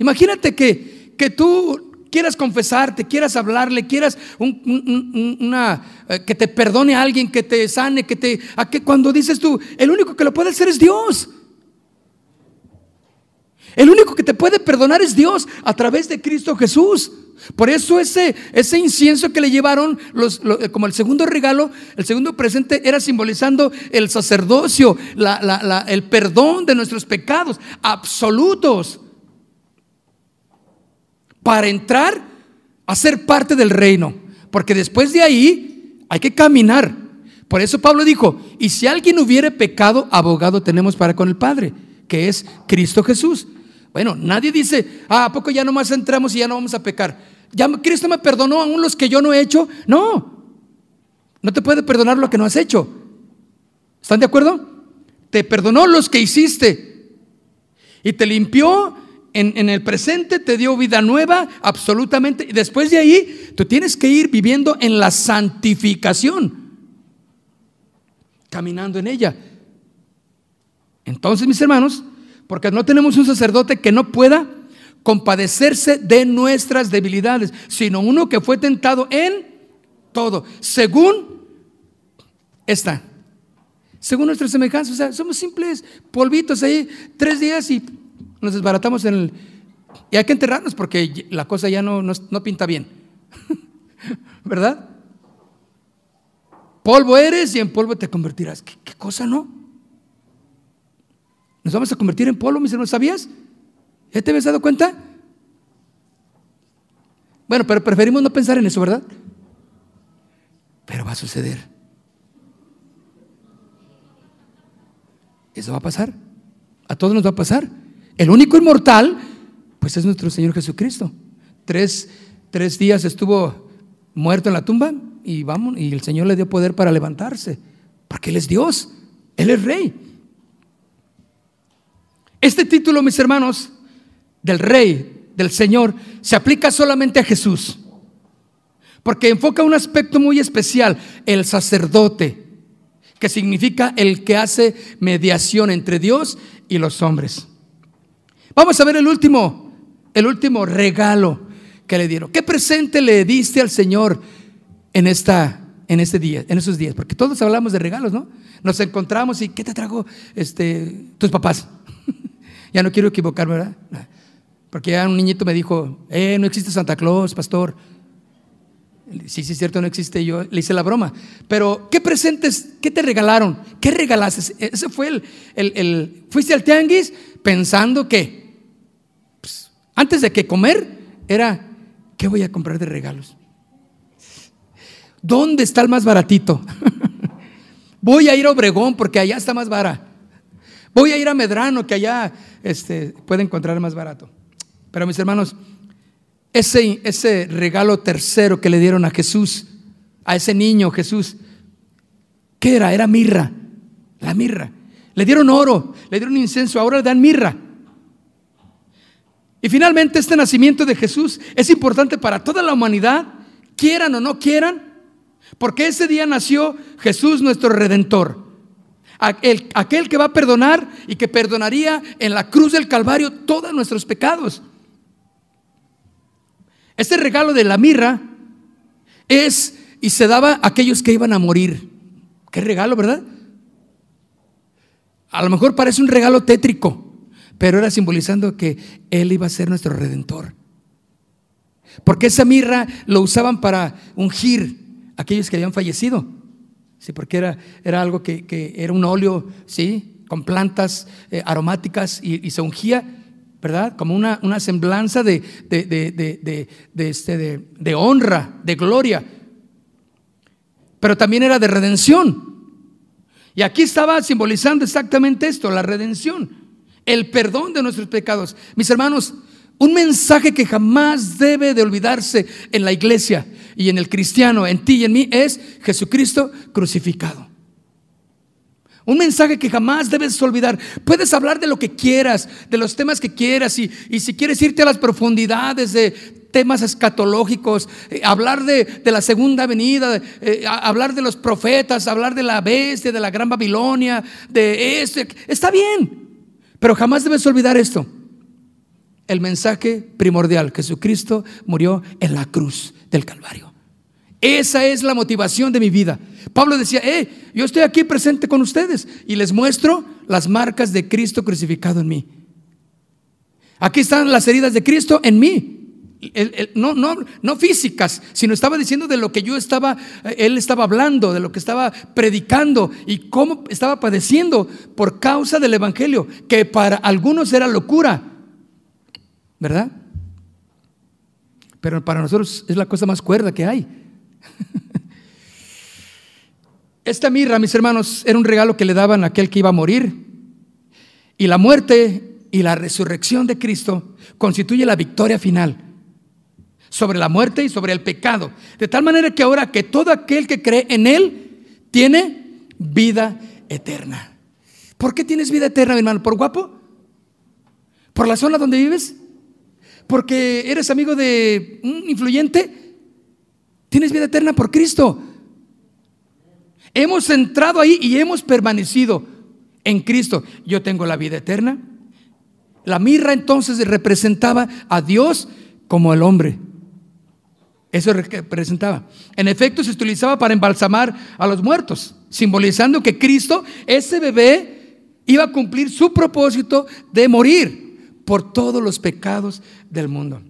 B: Imagínate que, que tú quieras confesarte, quieras hablarle, quieras una, eh, que te perdone a alguien, que te sane, que te... A que cuando dices tú, el único que lo puede hacer es Dios. El único que te puede perdonar es Dios a través de Cristo Jesús. Por eso ese, ese incienso que le llevaron los, eh, como el segundo regalo, el segundo presente era simbolizando el sacerdocio, el perdón de nuestros pecados absolutos para entrar a ser parte del reino. Porque después de ahí hay que caminar. Por eso Pablo dijo, y si alguien hubiere pecado, abogado tenemos para con el Padre, que es Cristo Jesús. Bueno, nadie dice, ah, ¿a poco ya nomás entramos y ya no vamos a pecar? Ya Cristo me perdonó aún los que yo no he hecho. No, no te puede perdonar lo que no has hecho. ¿Están de acuerdo? Te perdonó los que hiciste y te limpió en, el presente te dio vida nueva, absolutamente. Y después de ahí, tú tienes que ir viviendo en la santificación, caminando en ella. Entonces, mis hermanos, porque no tenemos un sacerdote que no pueda compadecerse de nuestras debilidades, sino uno que fue tentado en todo, según esta, según nuestra semejanza. O sea, somos simples polvitos ahí, tres días y nos desbaratamos en el... Y hay que enterrarnos porque la cosa ya no, no, pinta bien. ¿Verdad? Polvo eres y en polvo te convertirás. ¿Qué, cosa no? Nos vamos a convertir en polvo, mis hermanos, ¿sabías? ¿Ya te habías dado cuenta? Bueno, pero preferimos no pensar en eso, ¿verdad? Pero va a suceder. Eso va a pasar. A todos nos va a pasar. El único inmortal, pues es nuestro Señor Jesucristo. Tres, tres días estuvo muerto en la tumba y vamos, y el Señor le dio poder para levantarse, porque Él es Dios, Él es Rey. Este título, mis hermanos, del Rey, del Señor, se aplica solamente a Jesús, porque enfoca un aspecto muy especial, el sacerdote, que significa el que hace mediación entre Dios y los hombres. Vamos a ver el último, el último regalo que le dieron. ¿Qué presente le diste al Señor en, esta, en este día, en esos días? Porque todos hablamos de regalos, ¿no? Nos encontramos y ¿qué te trajo este, tus papás? ya no quiero equivocarme, ¿verdad? Porque ya un niñito me dijo, eh, no existe Santa Claus, pastor. Sí, sí, es cierto, no existe. Yo le hice la broma. Pero, ¿qué presentes, qué te regalaron? ¿Qué regalaste? Ese fue el, el, fuiste al tianguis pensando que, pues, antes de que comer, era, ¿qué voy a comprar de regalos? ¿Dónde está el más baratito? voy a ir a Obregón porque allá está más barato. Voy a ir a Medrano que allá este, puede encontrar más barato. Pero mis hermanos, ese, ese regalo tercero que le dieron a Jesús, a ese niño Jesús, ¿qué era? Era mirra, la mirra. Le dieron oro, le dieron incienso, ahora le dan mirra. Y finalmente este nacimiento de Jesús es importante para toda la humanidad, quieran o no quieran, porque ese día nació Jesús nuestro redentor. Aquel, aquel que va a perdonar y que perdonaría en la cruz del Calvario todos nuestros pecados. Este regalo de la mirra es y se daba a aquellos que iban a morir. Qué regalo, ¿verdad? A lo mejor parece un regalo tétrico, pero era simbolizando que Él iba a ser nuestro redentor. Porque esa mirra lo usaban para ungir a aquellos que habían fallecido. Sí, porque era, era algo que, era un óleo, ¿sí? Con plantas eh, aromáticas y, se ungía ¿verdad? Como una, una semblanza de, de, este, de, honra, de gloria. Pero también era de redención. Y aquí estaba simbolizando exactamente esto, la redención, el perdón de nuestros pecados. Mis hermanos, un mensaje que jamás debe de olvidarse en la iglesia y en el cristiano, en ti y en mí, es Jesucristo crucificado. Un mensaje que jamás debes olvidar. Puedes hablar de lo que quieras, de los temas que quieras, y, si quieres irte a las profundidades de temas escatológicos, eh, hablar de, la segunda venida, eh, hablar de los profetas, hablar de la bestia, de la gran Babilonia, de esto. Está bien, pero jamás debes olvidar esto. El mensaje primordial, Jesucristo murió en la cruz del Calvario. Esa es la motivación de mi vida. Pablo decía, eh, yo estoy aquí presente con ustedes y les muestro las marcas de Cristo crucificado en mí. Aquí están las heridas de Cristo en mí. No, no, no físicas, sino estaba diciendo de lo que yo estaba, eh, él estaba hablando, de lo que estaba predicando y cómo estaba padeciendo por causa del Evangelio, que para algunos era locura, ¿verdad? Pero para nosotros es la cosa más cuerda que hay. Esta mirra, mis hermanos, era un regalo que le daban a aquel que iba a morir. Y la muerte y la resurrección de Cristo constituye la victoria final sobre la muerte y sobre el pecado. De tal manera que ahora que todo aquel que cree en Él tiene vida eterna. ¿Por qué tienes vida eterna, mi hermano? ¿Por guapo? ¿Por la zona donde vives? ¿Porque eres amigo de un influyente? Tienes vida eterna por Cristo. Hemos entrado ahí y hemos permanecido en Cristo. Yo tengo la vida eterna. La mirra entonces representaba a Dios como el hombre. Eso representaba. En efecto, se utilizaba para embalsamar a los muertos, simbolizando que Cristo, ese bebé, iba a cumplir su propósito de morir por todos los pecados del mundo.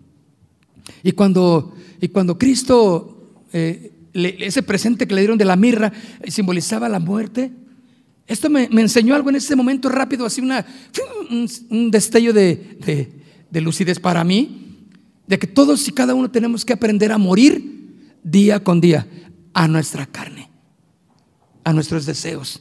B: Y cuando, y cuando Cristo, eh, ese presente que le dieron de la mirra, simbolizaba la muerte, Esto me, enseñó algo en ese momento rápido, así una, un, destello de, de lucidez para mí, de que todos y cada uno tenemos que aprender a morir día con día a nuestra carne, a nuestros deseos.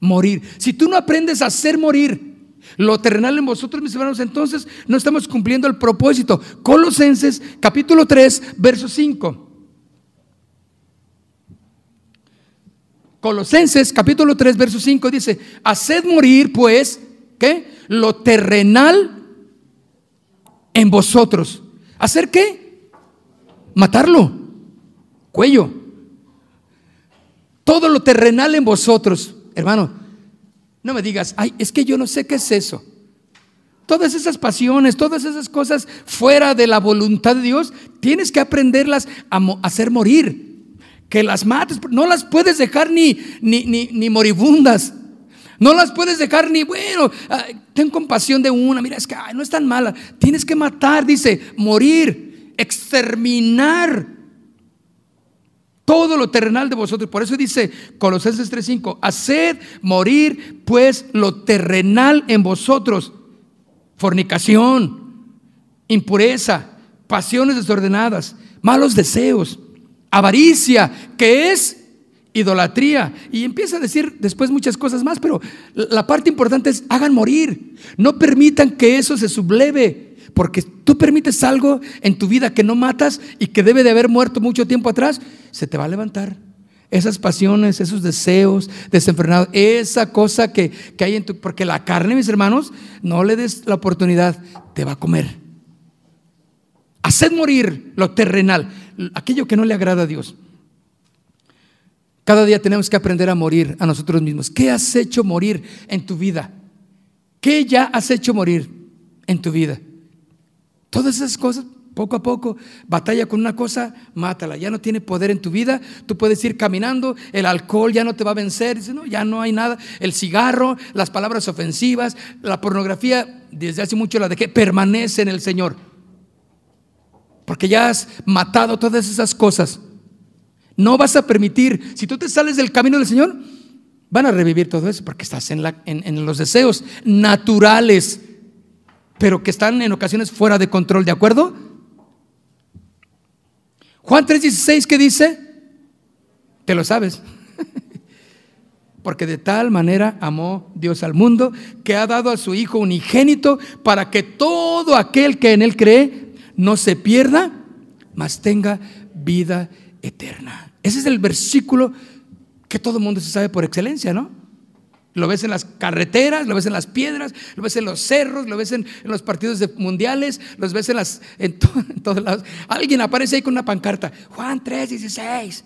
B: Morir. Si tú no aprendes a hacer morir lo terrenal en vosotros, mis hermanos, entonces no estamos cumpliendo el propósito. Colosenses capítulo 3, verso 5. Colosenses capítulo 3, verso 5 dice, haced morir pues, ¿qué? Lo terrenal en vosotros. ¿Hacer qué? Matarlo. Cuello. Todo lo terrenal en vosotros. Hermano, no me digas, ay, es que yo no sé qué es eso. Todas esas pasiones, todas esas cosas fuera de la voluntad de Dios, tienes que aprenderlas a hacer morir que las mates, no las puedes dejar ni, ni, ni, moribundas. No las puedes dejar ni, bueno, ah, ten compasión de una, mira, es que no es tan mala. Tienes que matar, dice, morir, exterminar todo lo terrenal de vosotros. Por eso dice Colosenses 3:5, haced morir pues lo terrenal en vosotros, fornicación, impureza, pasiones desordenadas, malos deseos avaricia, que es idolatría. Y empieza a decir después muchas cosas más, pero la parte importante es hagan morir. No permitan que eso se subleve, porque tú permites algo en tu vida que no matas y que debe de haber muerto mucho tiempo atrás, se te va a levantar. Esas pasiones, esos deseos desenfrenados, esa cosa que, que hay en tu... Porque la carne, mis hermanos, no le des la oportunidad, te va a comer. Haced morir lo terrenal aquello que no le agrada a Dios. Cada día tenemos que aprender a morir a nosotros mismos. ¿Qué has hecho morir en tu vida? ¿Qué ya has hecho morir en tu vida? Todas esas cosas, poco a poco, batalla con una cosa, mátala. Ya no tiene poder en tu vida. Tú puedes ir caminando, el alcohol ya no te va a vencer. no, ya no hay nada. El cigarro, las palabras ofensivas, la pornografía, desde hace mucho la dejé, permanece en el Señor porque ya has matado todas esas cosas. No vas a permitir, si tú te sales del camino del Señor, van a revivir todo eso, porque estás en, los deseos naturales, pero que están en ocasiones fuera de control, ¿de acuerdo? Juan 3:16, ¿qué dice? Te lo sabes. Porque de tal manera amó Dios al mundo que ha dado a su Hijo unigénito para que todo aquel que en Él cree no se pierda, mas tenga vida. Ese es el versículo que todo el mundo se sabe por excelencia, ¿no? Lo ves en las carreteras, lo ves en las piedras, lo ves en los cerros, lo ves en, los partidos de mundiales, los ves en, las, en, todos lados. Alguien aparece ahí con una pancarta, Juan 3, 16.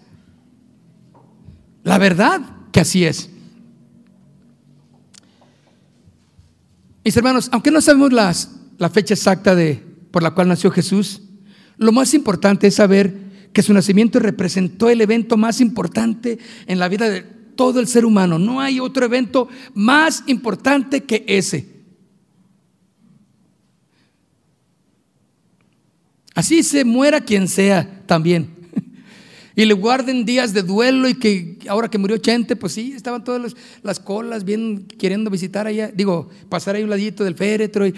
B: La verdad que así es. Mis hermanos, aunque no sabemos las, la fecha exacta de, por la cual nació Jesús, lo más importante es saber que su nacimiento representó el evento más importante en la vida de todo el ser humano. No hay otro evento más importante que ese. Así se muera quien sea también. Y le guarden días de duelo y que ahora que murió Chente, pues sí, estaban todas las, colas bien queriendo visitar allá, digo, pasar ahí un ladito del féretro y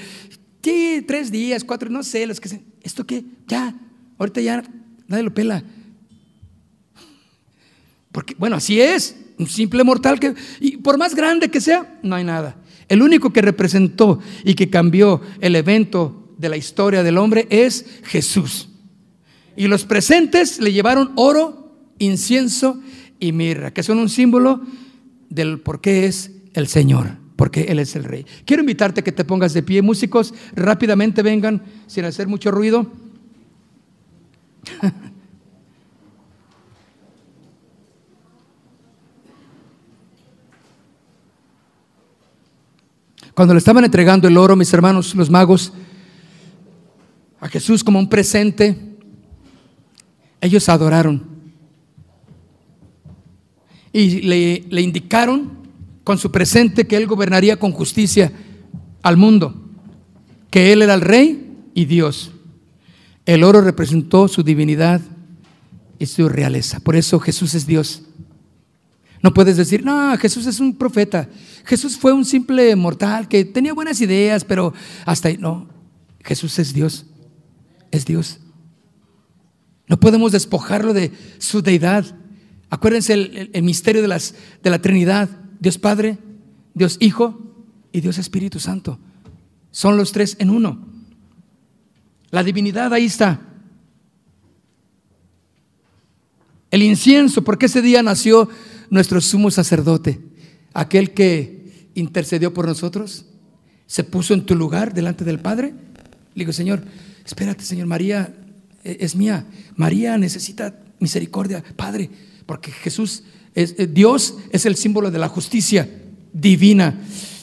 B: Sí, tres días, cuatro, no sé, los que se. ¿Esto qué? Ya, ahorita ya nadie lo pela. Porque, bueno, así es, un simple mortal que, y por más grande que sea, no hay nada. El único que representó y que cambió el evento de la historia del hombre es Jesús. Y los presentes le llevaron oro, incienso y mirra, que son un símbolo del por qué es el Señor porque Él es el Rey. Quiero invitarte a que te pongas de pie. Músicos, rápidamente vengan sin hacer mucho ruido. Cuando le estaban entregando el oro, mis hermanos, los magos, a Jesús como un presente, ellos adoraron. Y le, le indicaron con su presente que Él gobernaría con justicia al mundo, que Él era el rey y Dios. El oro representó su divinidad y su realeza. Por eso Jesús es Dios. No puedes decir, no, Jesús es un profeta. Jesús fue un simple mortal que tenía buenas ideas, pero hasta ahí. No, Jesús es Dios. Es Dios. No podemos despojarlo de su deidad. Acuérdense el, misterio de, las, de la Trinidad. Dios Padre, Dios Hijo y Dios Espíritu Santo. Son los tres en uno. La divinidad ahí está. El incienso, porque ese día nació nuestro sumo sacerdote, aquel que intercedió por nosotros, se puso en tu lugar delante del Padre. Le digo, Señor, espérate, Señor, María eh, es mía. María necesita misericordia, Padre, porque Jesús, es, eh, Dios es el símbolo de la justicia divina.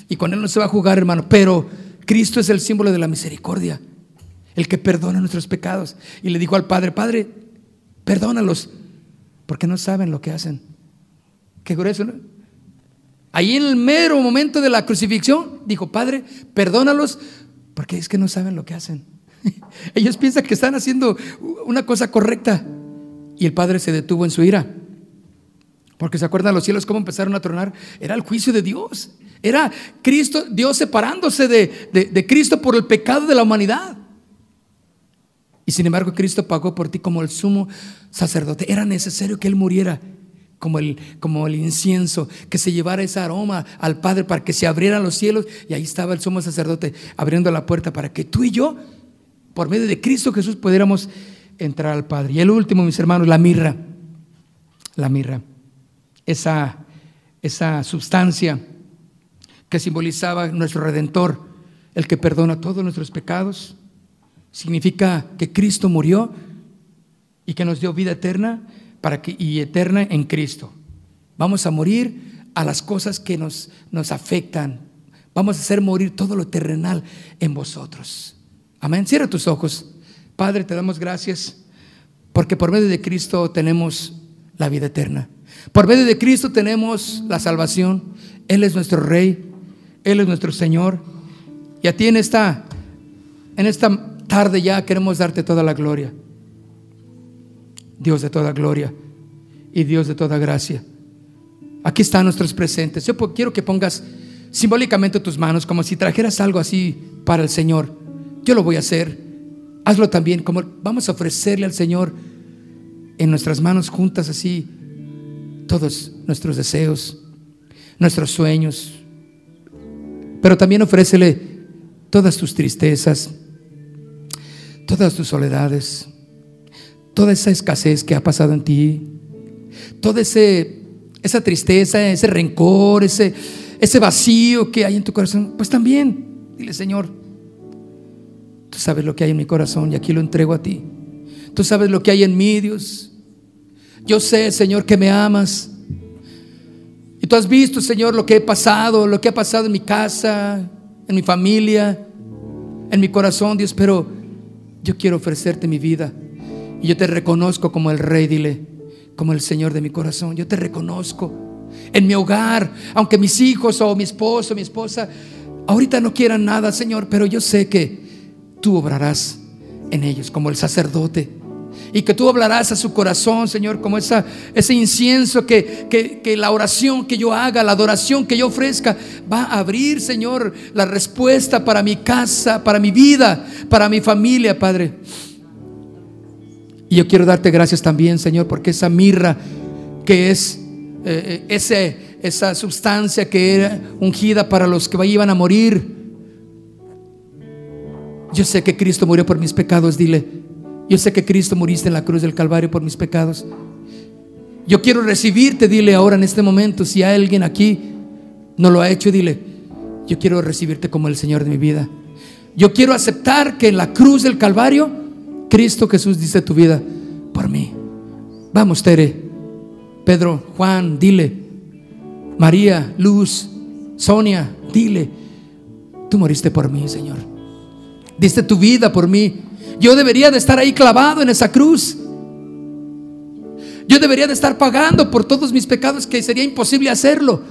B: Y con Él no se va a jugar, hermano, pero Cristo es el símbolo de la misericordia el que perdona nuestros pecados. Y le dijo al Padre, Padre, perdónalos, porque no saben lo que hacen. Qué grueso, ¿no? Ahí en el mero momento de la crucifixión, dijo, Padre, perdónalos, porque es que no saben lo que hacen. Ellos piensan que están haciendo una cosa correcta. Y el Padre se detuvo en su ira. Porque se acuerdan los cielos cómo empezaron a tronar. Era el juicio de Dios. Era Cristo, Dios separándose de, de Cristo por el pecado de la humanidad. Y sin embargo Cristo pagó por ti como el sumo sacerdote. Era necesario que Él muriera como el, como el incienso, que se llevara ese aroma al Padre para que se abrieran los cielos. Y ahí estaba el sumo sacerdote abriendo la puerta para que tú y yo, por medio de Cristo Jesús, pudiéramos entrar al Padre. Y el último, mis hermanos, la mirra. La mirra. Esa, esa sustancia que simbolizaba nuestro redentor, el que perdona todos nuestros pecados Significa que Cristo murió y que nos dio vida eterna para que, y eterna en Cristo. Vamos a morir a las cosas que nos, nos afectan. Vamos a hacer morir todo lo terrenal en vosotros. Amén. Cierra tus ojos. Padre, te damos gracias porque por medio de Cristo tenemos la vida eterna. Por medio de Cristo tenemos la salvación. Él es nuestro Rey. Él es nuestro Señor. Y a ti esta, en esta tarde ya queremos darte toda la gloria. Dios de toda gloria y Dios de toda gracia. Aquí están nuestros presentes. Yo quiero que pongas simbólicamente tus manos como si trajeras algo así para el Señor. Yo lo voy a hacer. Hazlo también, como vamos a ofrecerle al Señor en nuestras manos juntas así todos nuestros deseos, nuestros sueños. Pero también ofrécele todas tus tristezas, todas tus soledades, toda esa escasez que ha pasado en ti, toda esa tristeza, ese rencor, ese, ese vacío que hay en tu corazón, pues también dile, Señor, tú sabes lo que hay en mi corazón y aquí lo entrego a ti. Tú sabes lo que hay en mí, Dios. Yo sé, Señor, que me amas. Y tú has visto, Señor, lo que he pasado, lo que ha pasado en mi casa, en mi familia, en mi corazón, Dios, pero yo quiero ofrecerte mi vida. Y yo te reconozco como el rey, dile, como el Señor de mi corazón. Yo te reconozco en mi hogar, aunque mis hijos o mi esposo, mi esposa, ahorita no quieran nada, Señor, pero yo sé que tú obrarás en ellos como el sacerdote. Y que tú hablarás a su corazón, Señor, como esa, ese incienso que, que, la oración que yo haga, la adoración que yo ofrezca, va a abrir, Señor, la respuesta para mi casa, para mi vida, para mi familia, Padre. Y yo quiero darte gracias también, Señor, porque esa mirra que es eh, eh, ese, esa sustancia que era ungida para los que iban a morir. Yo sé que Cristo murió por mis pecados, dile. Yo sé que Cristo muriste en la cruz del Calvario por mis pecados. Yo quiero recibirte, dile ahora en este momento, si hay alguien aquí no lo ha hecho, dile, yo quiero recibirte como el Señor de mi vida. Yo quiero aceptar que en la cruz del Calvario, Cristo Jesús dice tu vida por mí. Vamos, Tere, Pedro, Juan, dile, María, Luz, Sonia, dile, tú moriste por mí, Señor. Diste tu vida por mí. Yo debería de estar ahí clavado en esa cruz. Yo debería de estar pagando por todos mis pecados que sería imposible hacerlo.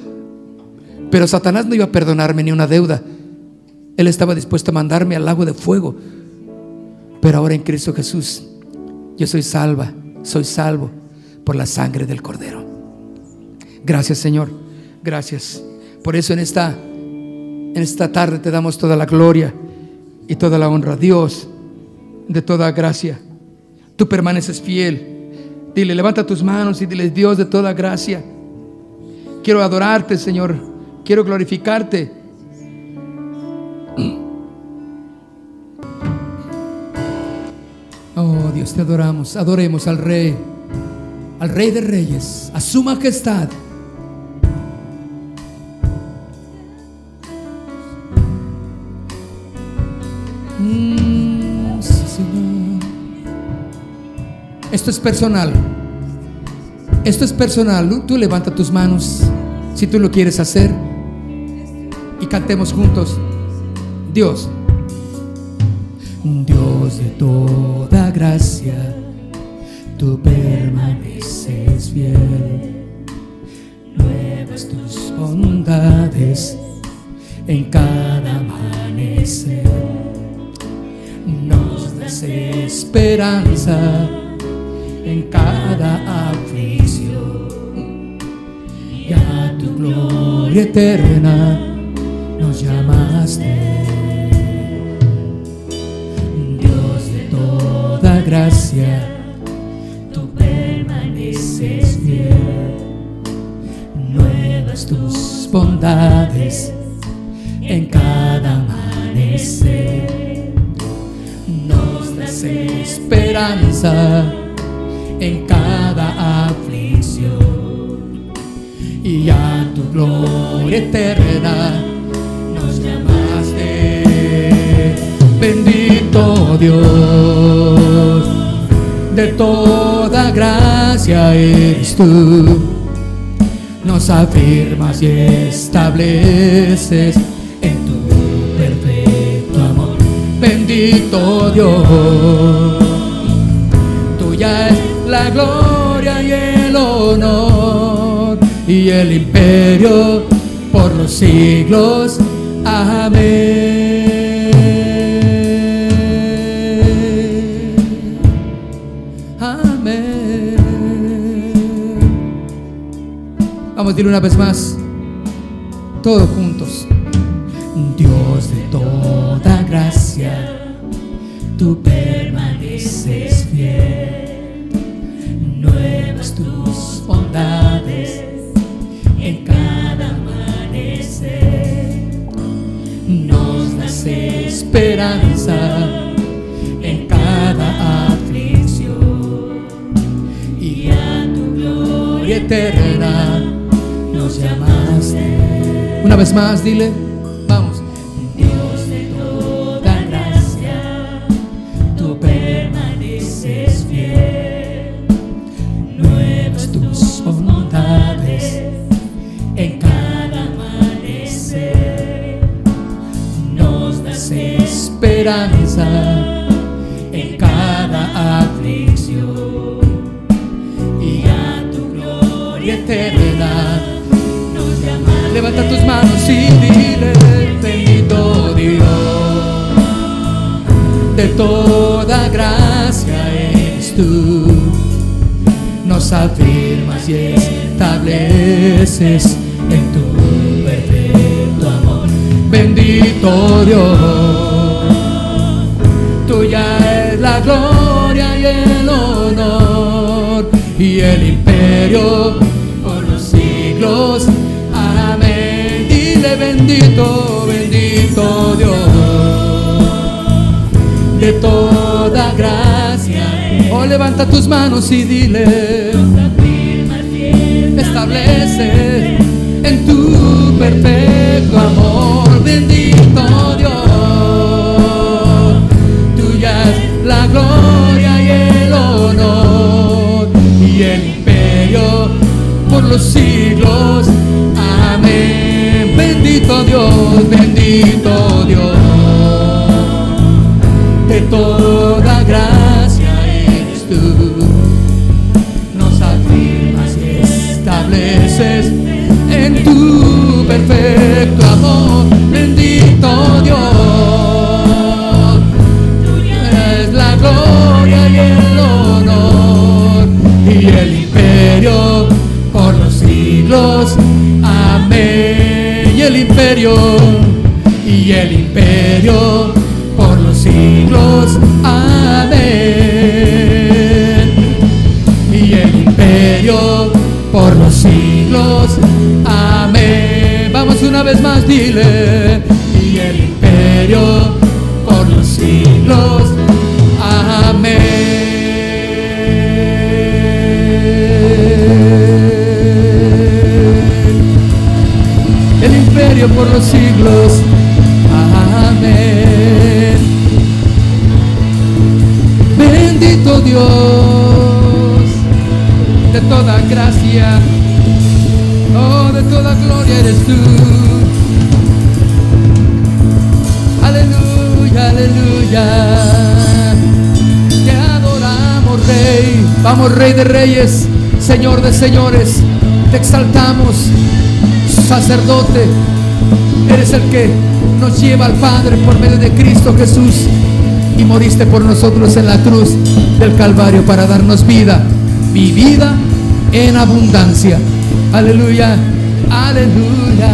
B: Pero Satanás no iba a perdonarme ni una deuda. Él estaba dispuesto a mandarme al lago de fuego. Pero ahora en Cristo Jesús, yo soy salva, soy salvo por la sangre del Cordero. Gracias, Señor. Gracias. Por eso en esta, en esta tarde te damos toda la gloria y toda la honra. Dios, de toda gracia, tú permaneces fiel. Dile, levanta tus manos y dile, Dios de toda gracia, quiero adorarte, Señor. Quiero glorificarte. Oh Dios, te adoramos. Adoremos al Rey, al Rey de Reyes, a su majestad. Esto es personal. Esto es personal. Tú levanta tus manos si tú lo quieres hacer y cantemos juntos. Dios. Dios de toda gracia, tú permaneces fiel. Nuevas tus bondades en cada amanecer. Nos das esperanza en cada aflicción. Y a tu gloria eterna nos llamaste. gracia, tú permaneces fiel. Nuevas tus bondades en cada amanecer. Nos das esperanza en cada aflicción. Y a tu gloria eterna nos llamaste. Bendito Dios de toda gracia eres tú. Nos afirmas y estableces en tu perfecto amor. Bendito Dios, tuya es la gloria y el honor y el imperio por los siglos. Amén. Vamos a una vez más, todos juntos. Dios de toda gracia, tú permaneces fiel. Tus bondades en cada amanecer. Nos das esperanza en cada aflicción y a tu gloria eterna llamaste. Una vez más, dile, toda gracia eres tú. Nos afirmas y estableces en tu perfecto amor. Bendito Dios, tuya es la gloria y el honor y el imperio por los siglos bendito, bendito Dios, de toda gracia. Oh, levanta tus manos y dile, establece en tu perfecto amor, bendito Dios, tuya es la gloria y el honor y el imperio por los siglos. Bendito Dios, bendito Dios, toda gracia eres tú. Y el imperio por los siglos. El imperio por los siglos. Amén. Bendito Dios de toda gracia, oh, de toda gloria eres tú. Aleluya. Te adoramos, Rey. Vamos, Rey de Reyes, Señor de Señores. Te exaltamos, sacerdote. Eres el que nos lleva al Padre por medio de Cristo Jesús. Y moriste por nosotros en la cruz del Calvario para darnos vida. Mi vida en abundancia. Aleluya, aleluya.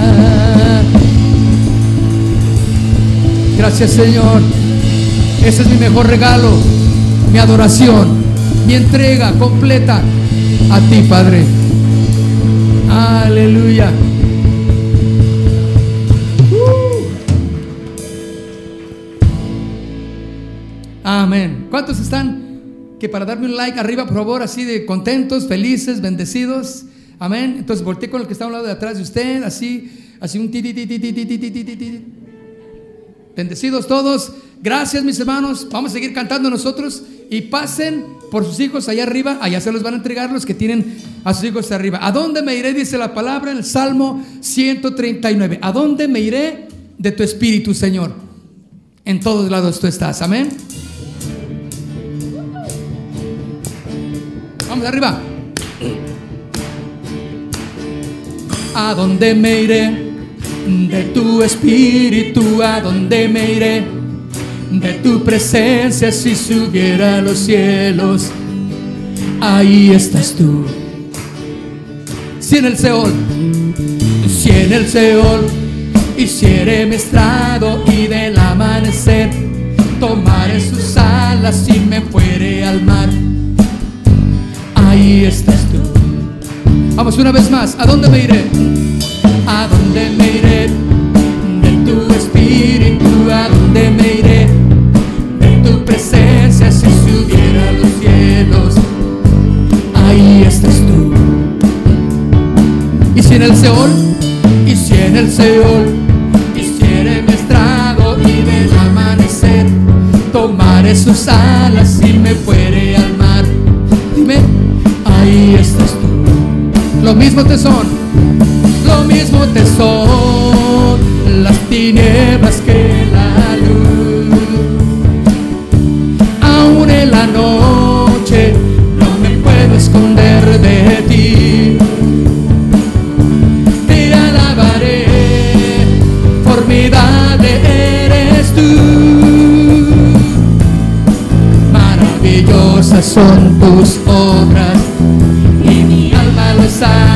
B: Gracias Señor. Ese es mi mejor regalo, mi adoración, mi entrega completa a ti, Padre. Aleluya. Uh. Amén. ¿Cuántos están que para darme un like arriba, por favor, así de contentos, felices, bendecidos? Amén. Entonces volteé con el que está a un lado de atrás de usted, así, así un ti, ti, ti, ti, ti, ti, ti, ti, ti, ti. Bendecidos todos. Gracias, mis hermanos. Vamos a seguir cantando nosotros y pasen por sus hijos allá arriba. Allá se los van a entregar los que tienen a sus hijos arriba. ¿A dónde me iré? Dice la palabra en el Salmo 139. ¿A dónde me iré de tu espíritu, Señor? En todos lados tú estás. Amén. Vamos arriba. ¿A dónde me iré? De tu espíritu, ¿a dónde me iré? De tu presencia, si subiera a los cielos, ahí estás tú. Si en el Seol, si en el Seol hiciere mi estrado y del amanecer tomaré sus alas y me fuere al mar, ahí estás tú. Vamos una vez más, ¿a dónde me iré? ¿A dónde me iré? De tu espíritu, ¿a dónde me iré? De tu presencia, si subiera a los cielos, ahí estás tú. Y si en el Seol, y si en el Seol, tomaré sus alas y me fuere al mar. Dime, ahí estás tú. Lo mismo te son, lo mismo te son las tinieblas que la luz. Aún en la noche no me puedo esconder de ti. Te alabaré, formidable eres tú. Maravillosas son tus obras y mi alma lo sabe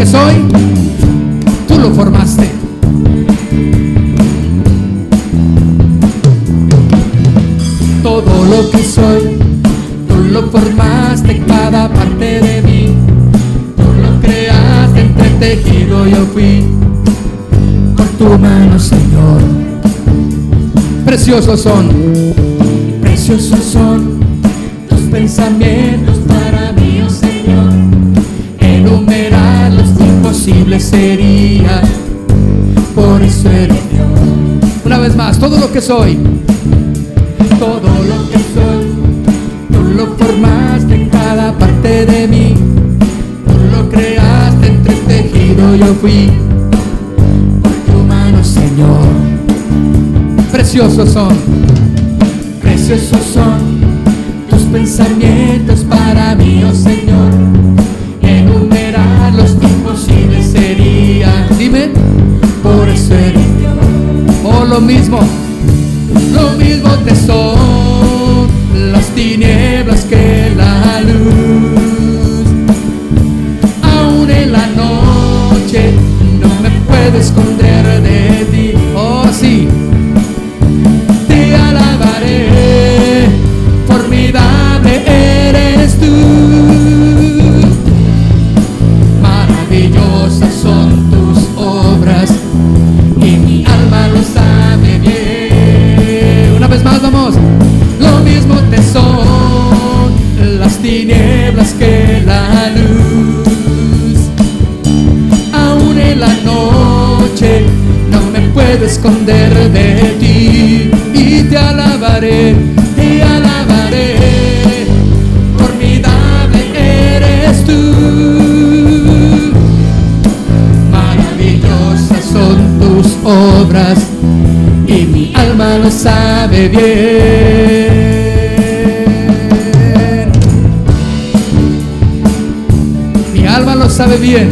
B: que soy. Tú lo formaste. Todo lo que soy, tú lo formaste cada parte de mí. Tú lo creaste, entretejido yo fui. Con tu mano, Señor. Preciosos son, preciosos son tus pensamientos sería, por eso Dios. Una vez más, todo lo que soy, todo lo que soy, tú lo formaste en cada parte de mí. Tú lo creaste entretejido, yo fui. Por tu mano, Señor. Preciosos son, preciosos son tus pensamientos para mí, oh Señor. lo mismo, lo mismo te son las tinieblas que la luz. Aún en la noche no me puedo esconder de ti, oh sí. Te alabaré, formidable eres tú. Maravillosas esconder de ti y te alabaré, te alabaré. Formidable eres tú. Maravillosas son tus obras y mi alma lo sabe bien. Mi alma lo sabe bien.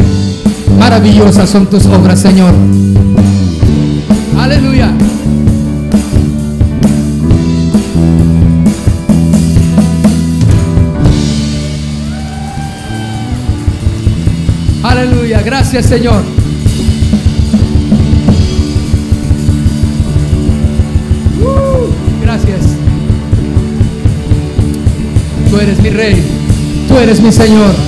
B: Maravillosas son tus obras, Señor. Aleluya. Aleluya. Gracias, Señor. Gracias. Tú eres mi rey. Tú eres mi Señor.